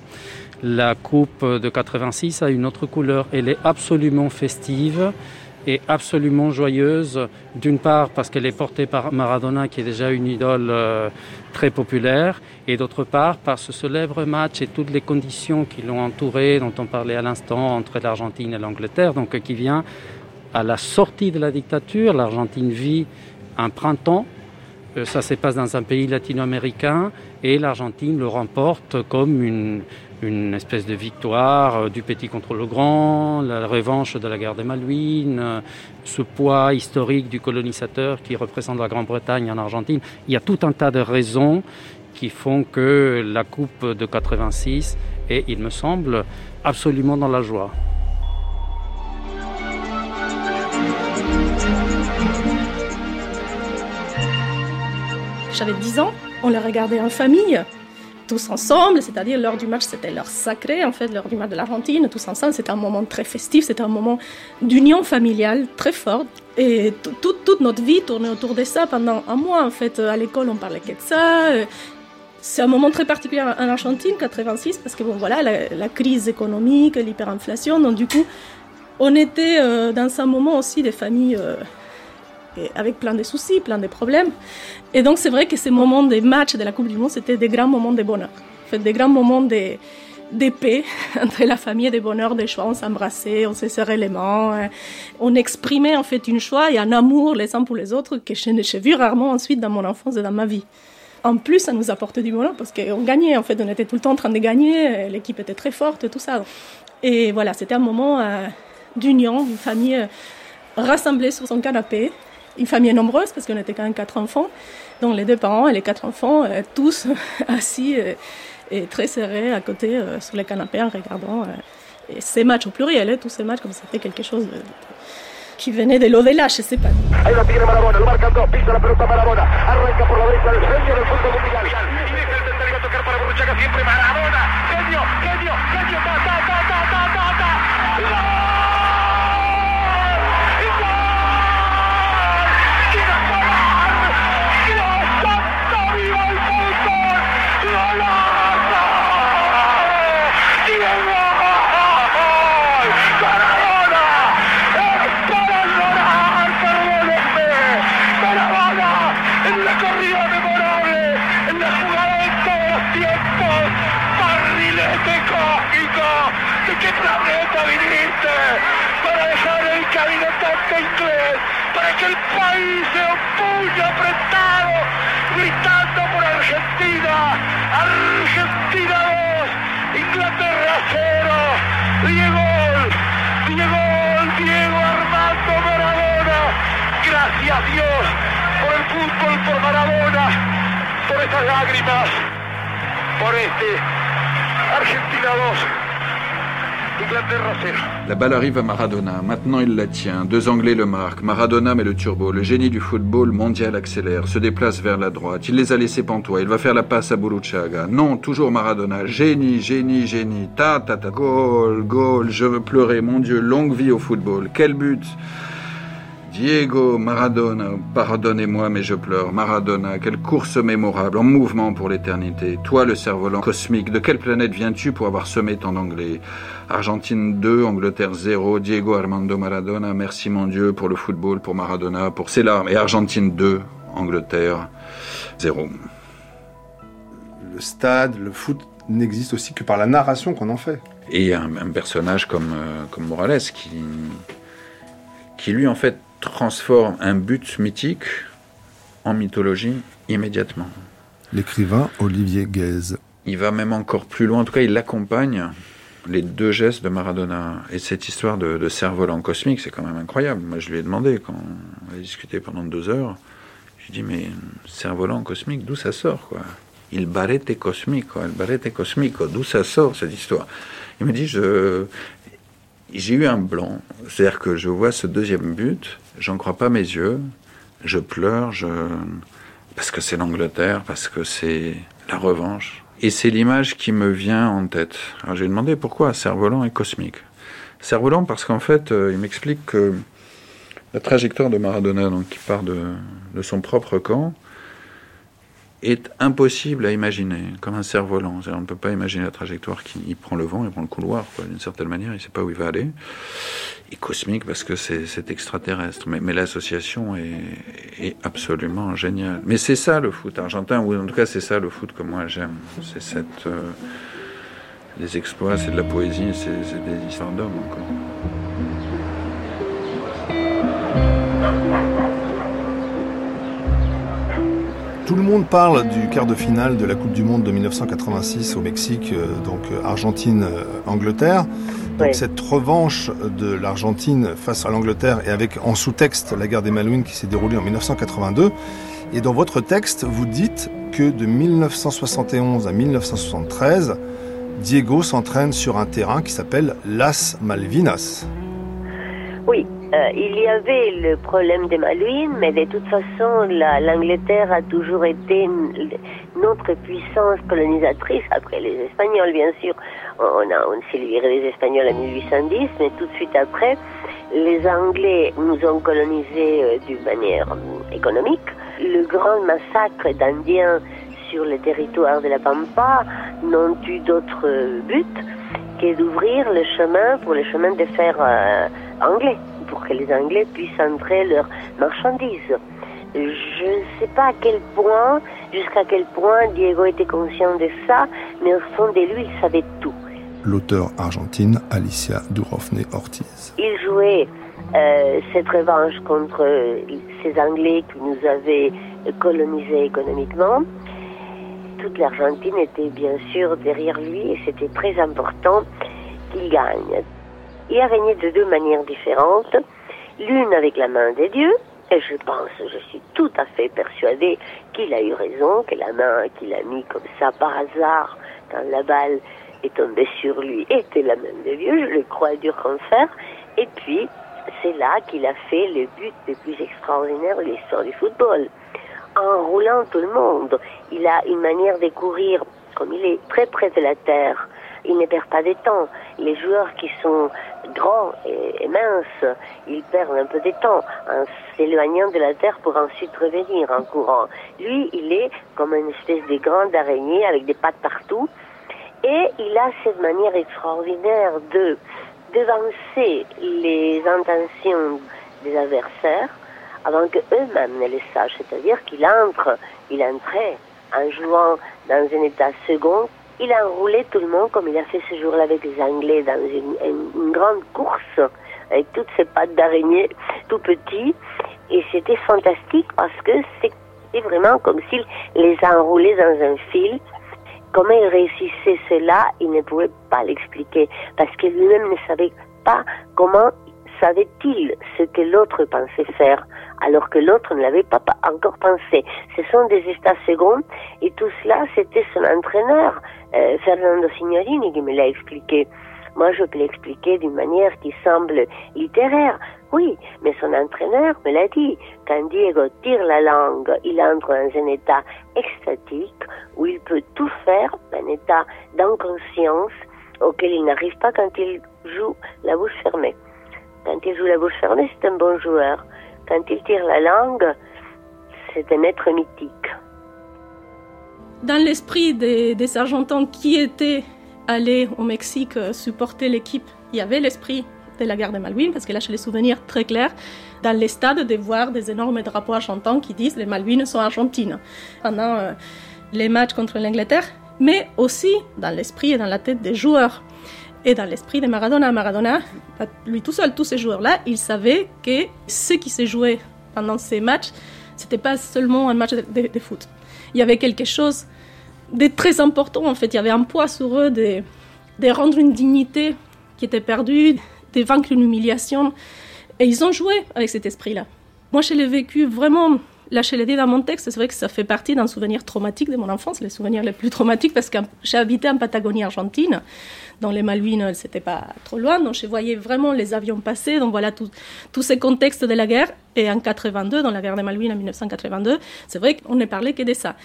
La coupe de 86 a une autre couleur. Elle est absolument festive et absolument joyeuse. D'une part parce qu'elle est portée par Maradona, qui est déjà une idole euh, très populaire, et d'autre part par ce célèbre match et toutes les conditions qui l'ont entouré, dont on parlait à l'instant, entre l'Argentine et l'Angleterre, donc euh, qui vient à la sortie de la dictature. L'Argentine vit un printemps euh, ça se passe dans un pays latino-américain et l'Argentine le remporte comme une, une espèce de victoire euh, du petit contre le grand, la revanche de la guerre des Malouines, euh, ce poids historique du colonisateur qui représente la Grande-Bretagne en Argentine. Il y a tout un tas de raisons qui font que la Coupe de 86 est, il me semble, absolument dans la joie. J'avais 10 ans, on les regardait en famille, tous ensemble, c'est-à-dire l'heure du match, c'était l'heure sacrée, en fait, l'heure du match de l'Argentine, tous ensemble, c'était un moment très festif, c'était un moment d'union familiale très forte. Et tout- tout- toute notre vie tournait autour de ça pendant un mois, en fait. À l'école, on parlait que de ça. C'est un moment très particulier en Argentine, 86, parce que bon, voilà, la, la crise économique, l'hyperinflation, donc du coup, on était euh, dans un moment aussi des familles euh, et avec plein de soucis, plein de problèmes. Et donc, c'est vrai que ces moments des matchs de la Coupe du Monde, c'était des grands moments de bonheur. En fait, des grands moments de, paix entre la famille, de bonheur, de joie. On s'embrassait, on se serrait les mains. euh, On exprimait en fait une joie et un amour les uns pour les autres que je n'ai vu rarement ensuite dans mon enfance et dans ma vie. En plus, ça nous apportait du bonheur parce qu'on gagnait. En fait, on était tout le temps en train de gagner. L'équipe était très forte, tout ça. Et voilà, c'était un moment euh, d'union, une famille euh, rassemblée sur son canapé. Une famille nombreuse parce qu'on était quand même quatre enfants. Donc les deux parents et les quatre enfants, euh, tous assis euh, et très serrés à côté euh, sur le canapé en regardant ces matchs au pluriel, hein, tous ces matchs comme c'était quelque chose qui venait de l'au-delà, je sais pas. Por el fútbol, por Maradona, por estas lágrimas, por este Argentina 2, Inglaterra 0. La balle arrive à Maradona. Maintenant, il la tient. Deux Anglais le marquent. Maradona met le turbo. Le génie du football mondial accélère, se déplace vers la droite. Il les a laissés pantois. Il va faire la passe à Buluchaga. Non, toujours Maradona. Génie, génie, génie. Ta, ta, ta. Goal, goal. Je veux pleurer. Mon Dieu, longue vie au football. Quel but Diego Maradona, pardonnez-moi mais je pleure. Maradona, quelle course mémorable, en mouvement pour l'éternité. Toi le cerf-volant cosmique, de quelle planète viens-tu pour avoir semé tant d'anglais Argentine 2, Angleterre 0, Diego Armando Maradona, merci mon Dieu pour le football, pour Maradona, pour ses larmes. Et Argentine 2, Angleterre 0. Le stade, le foot n'existe aussi que par la narration qu'on en fait. Et un, un personnage comme, euh, comme Morales qui, qui lui en fait transforme un but mythique en mythologie immédiatement. L'écrivain Olivier Guèze. Il va même encore plus loin, en tout cas il accompagne les deux gestes de Maradona. Et cette histoire de, de cerf-volant cosmique, c'est quand même incroyable. Moi je lui ai demandé, quand on a discuté pendant deux heures, je lui ai dit mais cerf-volant cosmique, d'où ça sort quoi? Il barrete cosmico, il barrete cosmico, d'où ça sort cette histoire? Il me dit je, j'ai eu un blanc. C'est-à-dire que je vois ce deuxième but, j'en crois pas mes yeux, je pleure, parce que c'est l'Angleterre, parce que c'est la revanche. Et c'est l'image qui me vient en tête. Alors j'ai demandé pourquoi cerf-volant est cosmique. Cerf-volant parce qu'en fait, euh, il m'explique que la trajectoire de Maradona, donc qui part de son propre camp, est impossible à imaginer, comme un cerf-volant. On ne peut pas imaginer la trajectoire qui il prend le vent, il prend le couloir, d'une certaine manière, il ne sait pas où il va aller. Et cosmique parce que c'est extraterrestre. Mais, l'association est, est, absolument géniale. Mais c'est ça le foot argentin, ou en tout cas c'est ça le foot que moi j'aime. C'est cette... Euh, les exploits, c'est de la poésie, c'est des histoires d'hommes encore. Tout le monde parle du quart de finale de la Coupe du Monde de 1986 au Mexique, euh, donc Argentine-Angleterre. Donc oui. cette revanche de l'Argentine face à l'Angleterre et avec en sous-texte la guerre des Malouines qui s'est déroulée en 1982. Et dans votre texte, vous dites que de 1971 à 1973, Diego s'entraîne sur un terrain qui s'appelle Las Malvinas. Oui, euh, il y avait le problème des Malouines, mais de toute façon, l'Angleterre a toujours été notre puissance colonisatrice, après les Espagnols, bien sûr. On, a, on s'est livré les Espagnols en 1810, mais tout de suite après, les Anglais nous ont colonisés euh, d'une manière euh, économique. Le grand massacre d'Indiens sur le territoire de la Pampa n'ont eu d'autre but que d'ouvrir le chemin pour le chemin de fer euh, anglais, que les Anglais puissent entrer leurs marchandises. Je ne sais pas à quel point, jusqu'à quel point Diego était conscient de ça, mais au fond de lui, il savait tout. L'auteur argentine Alicia Durovne Ortiz. Il jouait euh, cette revanche contre ces Anglais qui nous avaient colonisés économiquement. Toute l'Argentine était bien sûr derrière lui et c'était très important qu'il gagne. Il a gagné de deux manières différentes. L'une avec la main des dieux, et je pense, je suis tout à fait persuadée qu'il a eu raison, que la main qu'il a mis comme ça par hasard quand la balle est tombée sur lui était la main de Dieu, je le crois dur comme fer. Et puis, c'est là qu'il a fait le but le plus extraordinaire de l'histoire du football. En roulant tout le monde, il a une manière de courir, comme il est très près de la terre, il ne perd pas de temps. Les joueurs qui sont grands et, minces, ils perdent un peu de temps en s'éloignant de la terre pour ensuite revenir en courant. Lui, il est comme une espèce de grande araignée avec des pattes partout. Et il a cette manière extraordinaire de devancer les intentions des adversaires avant que eux-mêmes ne les sachent. C'est-à-dire qu'il entre, il entrait en jouant dans un état second il a enroulé tout le monde comme il a fait ce jour-là avec les Anglais dans une, grande course avec toutes ces pattes d'araignée tout petits. Et c'était fantastique parce que C'était vraiment comme s'il les enroulait dans un fil. Comment il réussissait cela, il ne pouvait pas l'expliquer parce que lui-même ne savait pas comment savait-il ce que l'autre pensait faire alors que l'autre ne l'avait pas encore pensé. Ce sont des états seconds et tout cela, c'était son entraîneur, euh, Fernando Signorini, qui me l'a expliqué. Moi, je peux l'expliquer d'une manière qui semble littéraire. Oui, mais son entraîneur me l'a dit. Quand Diego tire la langue, il entre dans un état extatique où il peut tout faire, un état d'inconscience auquel il n'arrive pas quand il joue la bouche fermée. Quand il joue la bouche fermée, c'est un bon joueur. Quand il tire la langue, c'est un être mythique. Dans l'esprit des, Argentins qui étaient allés au Mexique supporter l'équipe, il y avait l'esprit de la guerre de Malvines, parce que là, j'ai les souvenirs très clairs dans les stades de voir des énormes drapeaux argentins qui disent les Malvines sont argentines pendant euh, les matchs contre l'Angleterre, mais aussi dans l'esprit et dans la tête des joueurs et dans l'esprit de Maradona. Maradona, lui tout seul, tous ces joueurs-là, ils savaient que ce qui s'est joué pendant ces matchs, c'était pas seulement un match de, foot. Il y avait quelque chose de très important, en fait. Il y avait un poids sur eux de, de rendre une dignité qui était perdue, de vaincre une humiliation. Et ils ont joué avec cet esprit-là. Moi, je l'ai vécu vraiment Dit dans mon texte, c'est vrai que ça fait partie d'un souvenir traumatique de mon enfance, les souvenirs les plus traumatiques, parce que j'ai habité en Patagonie argentine. Dans les Malvines, c'était pas trop loin, donc je voyais vraiment les avions passer. Donc voilà, tous ces contextes de la guerre. Et en 82, dans la guerre des Malvines en 1982, c'est vrai qu'on ne parlait que de ça.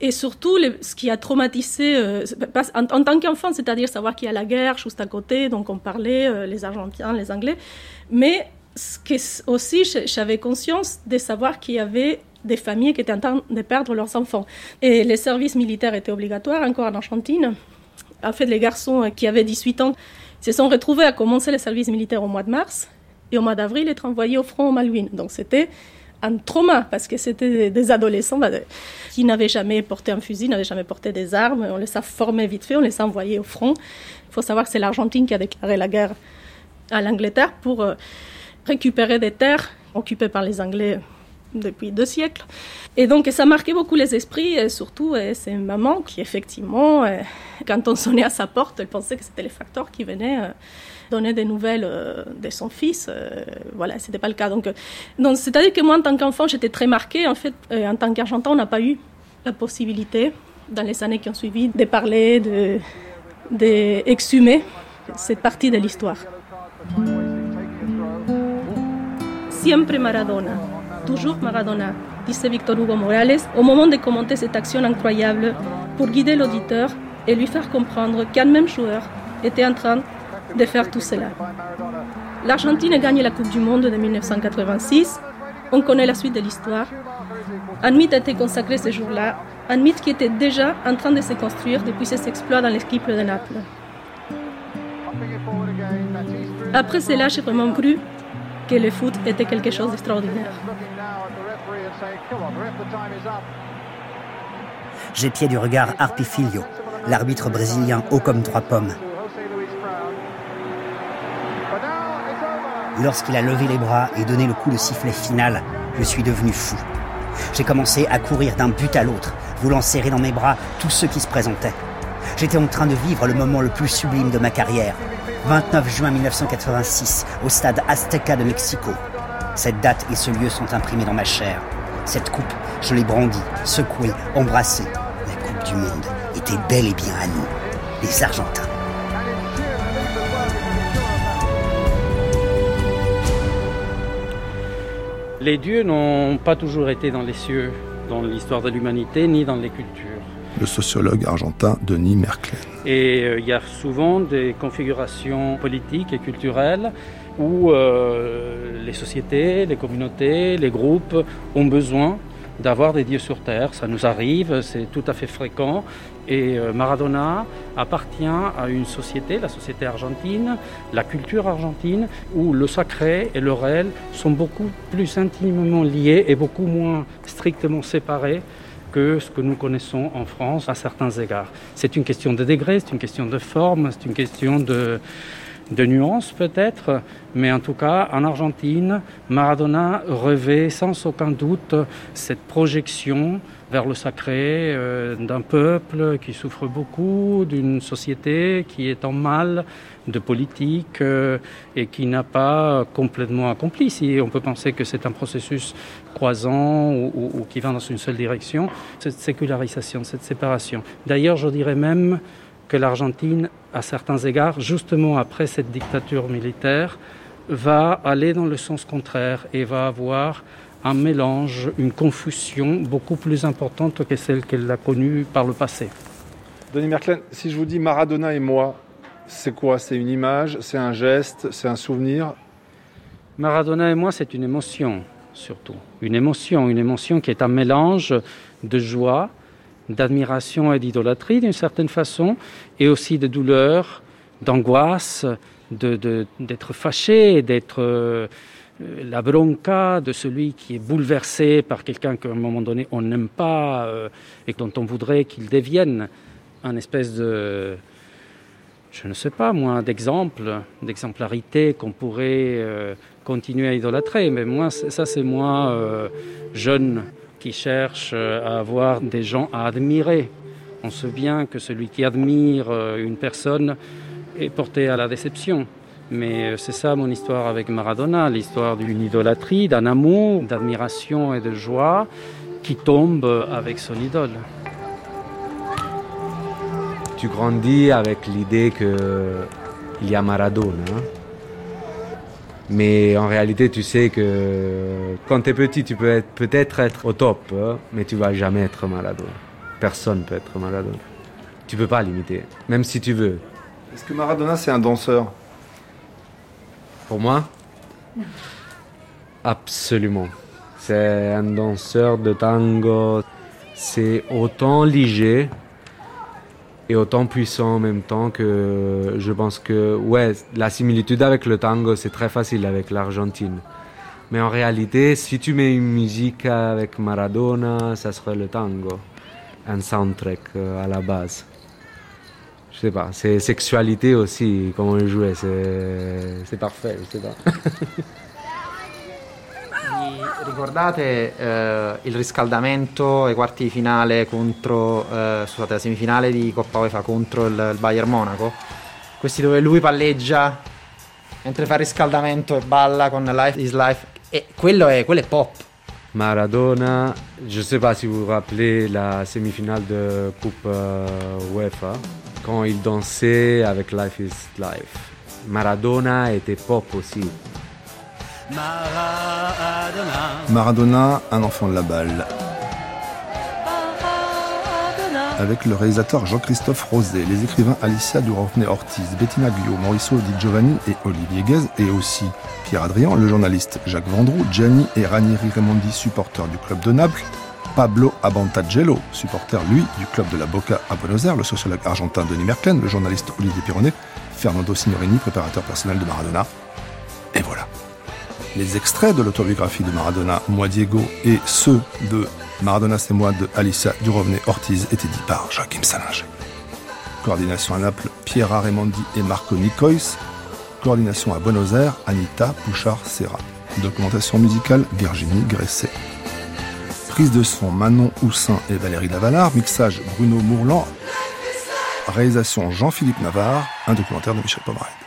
Et surtout, ce qui a traumatisé, euh, en, en, tant qu'enfant, c'est-à-dire savoir qu'il y a la guerre juste à côté, donc on parlait, euh, les Argentins, les Anglais, mais ce que aussi j'avais conscience de savoir qu'il y avait des familles qui étaient en train de perdre leurs enfants. Et les services militaires étaient obligatoires encore en Argentine. En fait, les garçons qui avaient 18 ans se sont retrouvés à commencer le service militaire au mois de mars et au mois d'avril être envoyés au front aux Malouines. Donc c'était un trauma parce que c'était des adolescents bah, qui n'avaient jamais porté un fusil, n'avaient jamais porté des armes. On les a formés vite fait, on les a envoyés au front. Il faut savoir que c'est l'Argentine qui a déclaré la guerre à l'Angleterre pour euh, récupérer des terres occupées par les Anglais depuis deux siècles. Et donc ça marquait beaucoup les esprits, surtout c'est maman qui effectivement, quand on sonnait à sa porte, elle pensait que c'était les facteurs qui venaient donner des nouvelles de son fils. voilà, c'était pas le cas. Donc, c'est-à-dire que moi, en tant qu'enfant, j'étais très marquée. En fait, en tant qu'Argentin, on n'a pas eu la possibilité, dans les années qui ont suivi, de parler, de, de cette partie de l'histoire. Siempre Maradona. Toujours Maradona, disait Victor Hugo Morales au moment de commenter cette action incroyable pour guider l'auditeur et lui faire comprendre qu'un même joueur était en train de faire tout cela. L'Argentine gagne la Coupe du Monde de 1986. On connaît la suite de l'histoire. Un mythe a été consacré ce jour-là, un mythe qui était déjà en train de se construire depuis ses exploits dans l'équipe de Naples. Après cela, j'ai vraiment cru que le foot était quelque chose d'extraordinaire. J'épiais du regard Arpifilio, l'arbitre brésilien haut comme trois pommes. Lorsqu'il a levé les bras et donné le coup de sifflet final, je suis devenu fou. J'ai commencé à courir d'un but à l'autre, voulant serrer dans mes bras tous ceux qui se présentaient. J'étais en train de vivre le moment le plus sublime de ma carrière. 29 juin 1986, au stade Azteca de Mexico. Cette date et ce lieu sont imprimés dans ma chair. Cette coupe, je l'ai brandie, secouée, embrassée. La Coupe du Monde était bel et bien à nous, les Argentins. Les dieux n'ont pas toujours été dans les cieux, dans l'histoire de l'humanité, ni dans les cultures. Le sociologue argentin Denis Merklen. Et euh, il y a souvent des configurations politiques et culturelles où euh, les sociétés, les communautés, les groupes ont besoin d'avoir des dieux sur Terre. Ça nous arrive, c'est tout à fait fréquent. Et euh, Maradona appartient à une société, la société argentine, la culture argentine, où le sacré et le réel sont beaucoup plus intimement liés et beaucoup moins strictement séparés que ce que nous connaissons en France à certains égards. C'est une question de degré, c'est une question de forme, c'est une question de, de nuances peut-être, mais en tout cas, en Argentine, Maradona revêt sans aucun doute cette projection vers le sacré euh, d'un peuple qui souffre beaucoup, d'une société qui est en mal, de politique euh, et qui n'a pas complètement accompli. Si on peut penser que c'est un processus croisant ou, qui va dans une seule direction, cette sécularisation, cette séparation. D'ailleurs, je dirais même que l'Argentine, à certains égards, justement après cette dictature militaire, va aller dans le sens contraire et va avoir un mélange, une confusion beaucoup plus importante que celle qu'elle a connue par le passé. Denis Merklen, si je vous dis Maradona et moi, c'est quoi? C'est une image, c'est un geste, c'est un souvenir? Maradona et moi, c'est une émotion, surtout. Une émotion, une émotion qui est un mélange de joie, d'admiration et d'idolâtrie d'une certaine façon, et aussi de douleur, d'angoisse, d'être de, fâché, d'être euh, la bronca de celui qui est bouleversé par quelqu'un qu'à un moment donné on n'aime pas euh, et dont on voudrait qu'il devienne un espèce de, je ne sais pas moi, d'exemple, d'exemplarité qu'on pourrait euh, continuer à idolâtrer. Mais moi, ça c'est moi, euh, jeune, qui cherche euh, à avoir des gens à admirer. On sait bien que celui qui admire une personne est porté à la déception. Mais c'est ça mon histoire avec Maradona, l'histoire d'une idolâtrie, d'un amour, d'admiration et de joie qui tombe avec son idole. Tu grandis avec l'idée qu'il y a Maradona. Mais en réalité, tu sais que quand tu es petit, tu peux être- peut-être être au top, hein, mais tu vas jamais être Maradona. Personne peut être Maradona. Tu peux pas l'imiter, même si tu veux. Est-ce que Maradona, c'est un danseur? Pour moi? Absolument. C'est un danseur de tango. C'est autant léger et autant puissant en même temps que je pense que, ouais, la similitude avec le tango, c'est très facile avec l'Argentine. Mais en réalité, si tu mets une musique avec Maradona, ça serait le tango. Un soundtrack euh, à la base. Je sais pas, c'est sexualité aussi, comment jouait, c'est c'est parfait, je sais pas. Ricordate eh, il riscaldamento ai quarti di finale contro, eh, scusate, la semifinale di Coppa UEFA contro il, il Bayern Monaco? Questi dove lui palleggia mentre fa riscaldamento e balla con Life is Life. E quello è, quello è pop. Maradona, je sais pas si vous rappelez la semi-finale de Coupe euh, UEFA, quand il dansait avec Life is Life. Maradona était pop aussi. Maradona, un enfant de la balle. Avec le réalisateur Jean-Christophe Rosé, les écrivains Alicia Durovne Ortiz, Bettina Guyot, Mauricio Di Giovanni et Olivier Guez, et aussi Pierre Adrian, le journaliste Jacques Vendroux, Gianni et Ranieri Raimondi, supporters du club de Naples, Pablo Abantagello, supporter lui du club de la Boca à Buenos Aires, le sociologue argentin Denis Merklen, le journaliste Olivier Pironnet, Fernando Signorini, préparateur personnel de Maradona. Et voilà. Les extraits de l'autobiographie de Maradona, Moi Diego, et ceux de Maradona c'est moi de Alicia Durovne Ortiz étaient dits par Joachim Salinger. Coordination à Naples, Pierre Raimondi et Marco Nicois. Coordination à Buenos Aires, Anita Pouchard-Serra. Documentation musicale, Virginie Gresset. Prise de son, Manon Houssin et Valérie Lavalard. Mixage, Bruno Mourlan. Réalisation, Jean-Philippe Navarre. Un documentaire de Michel Pomerade.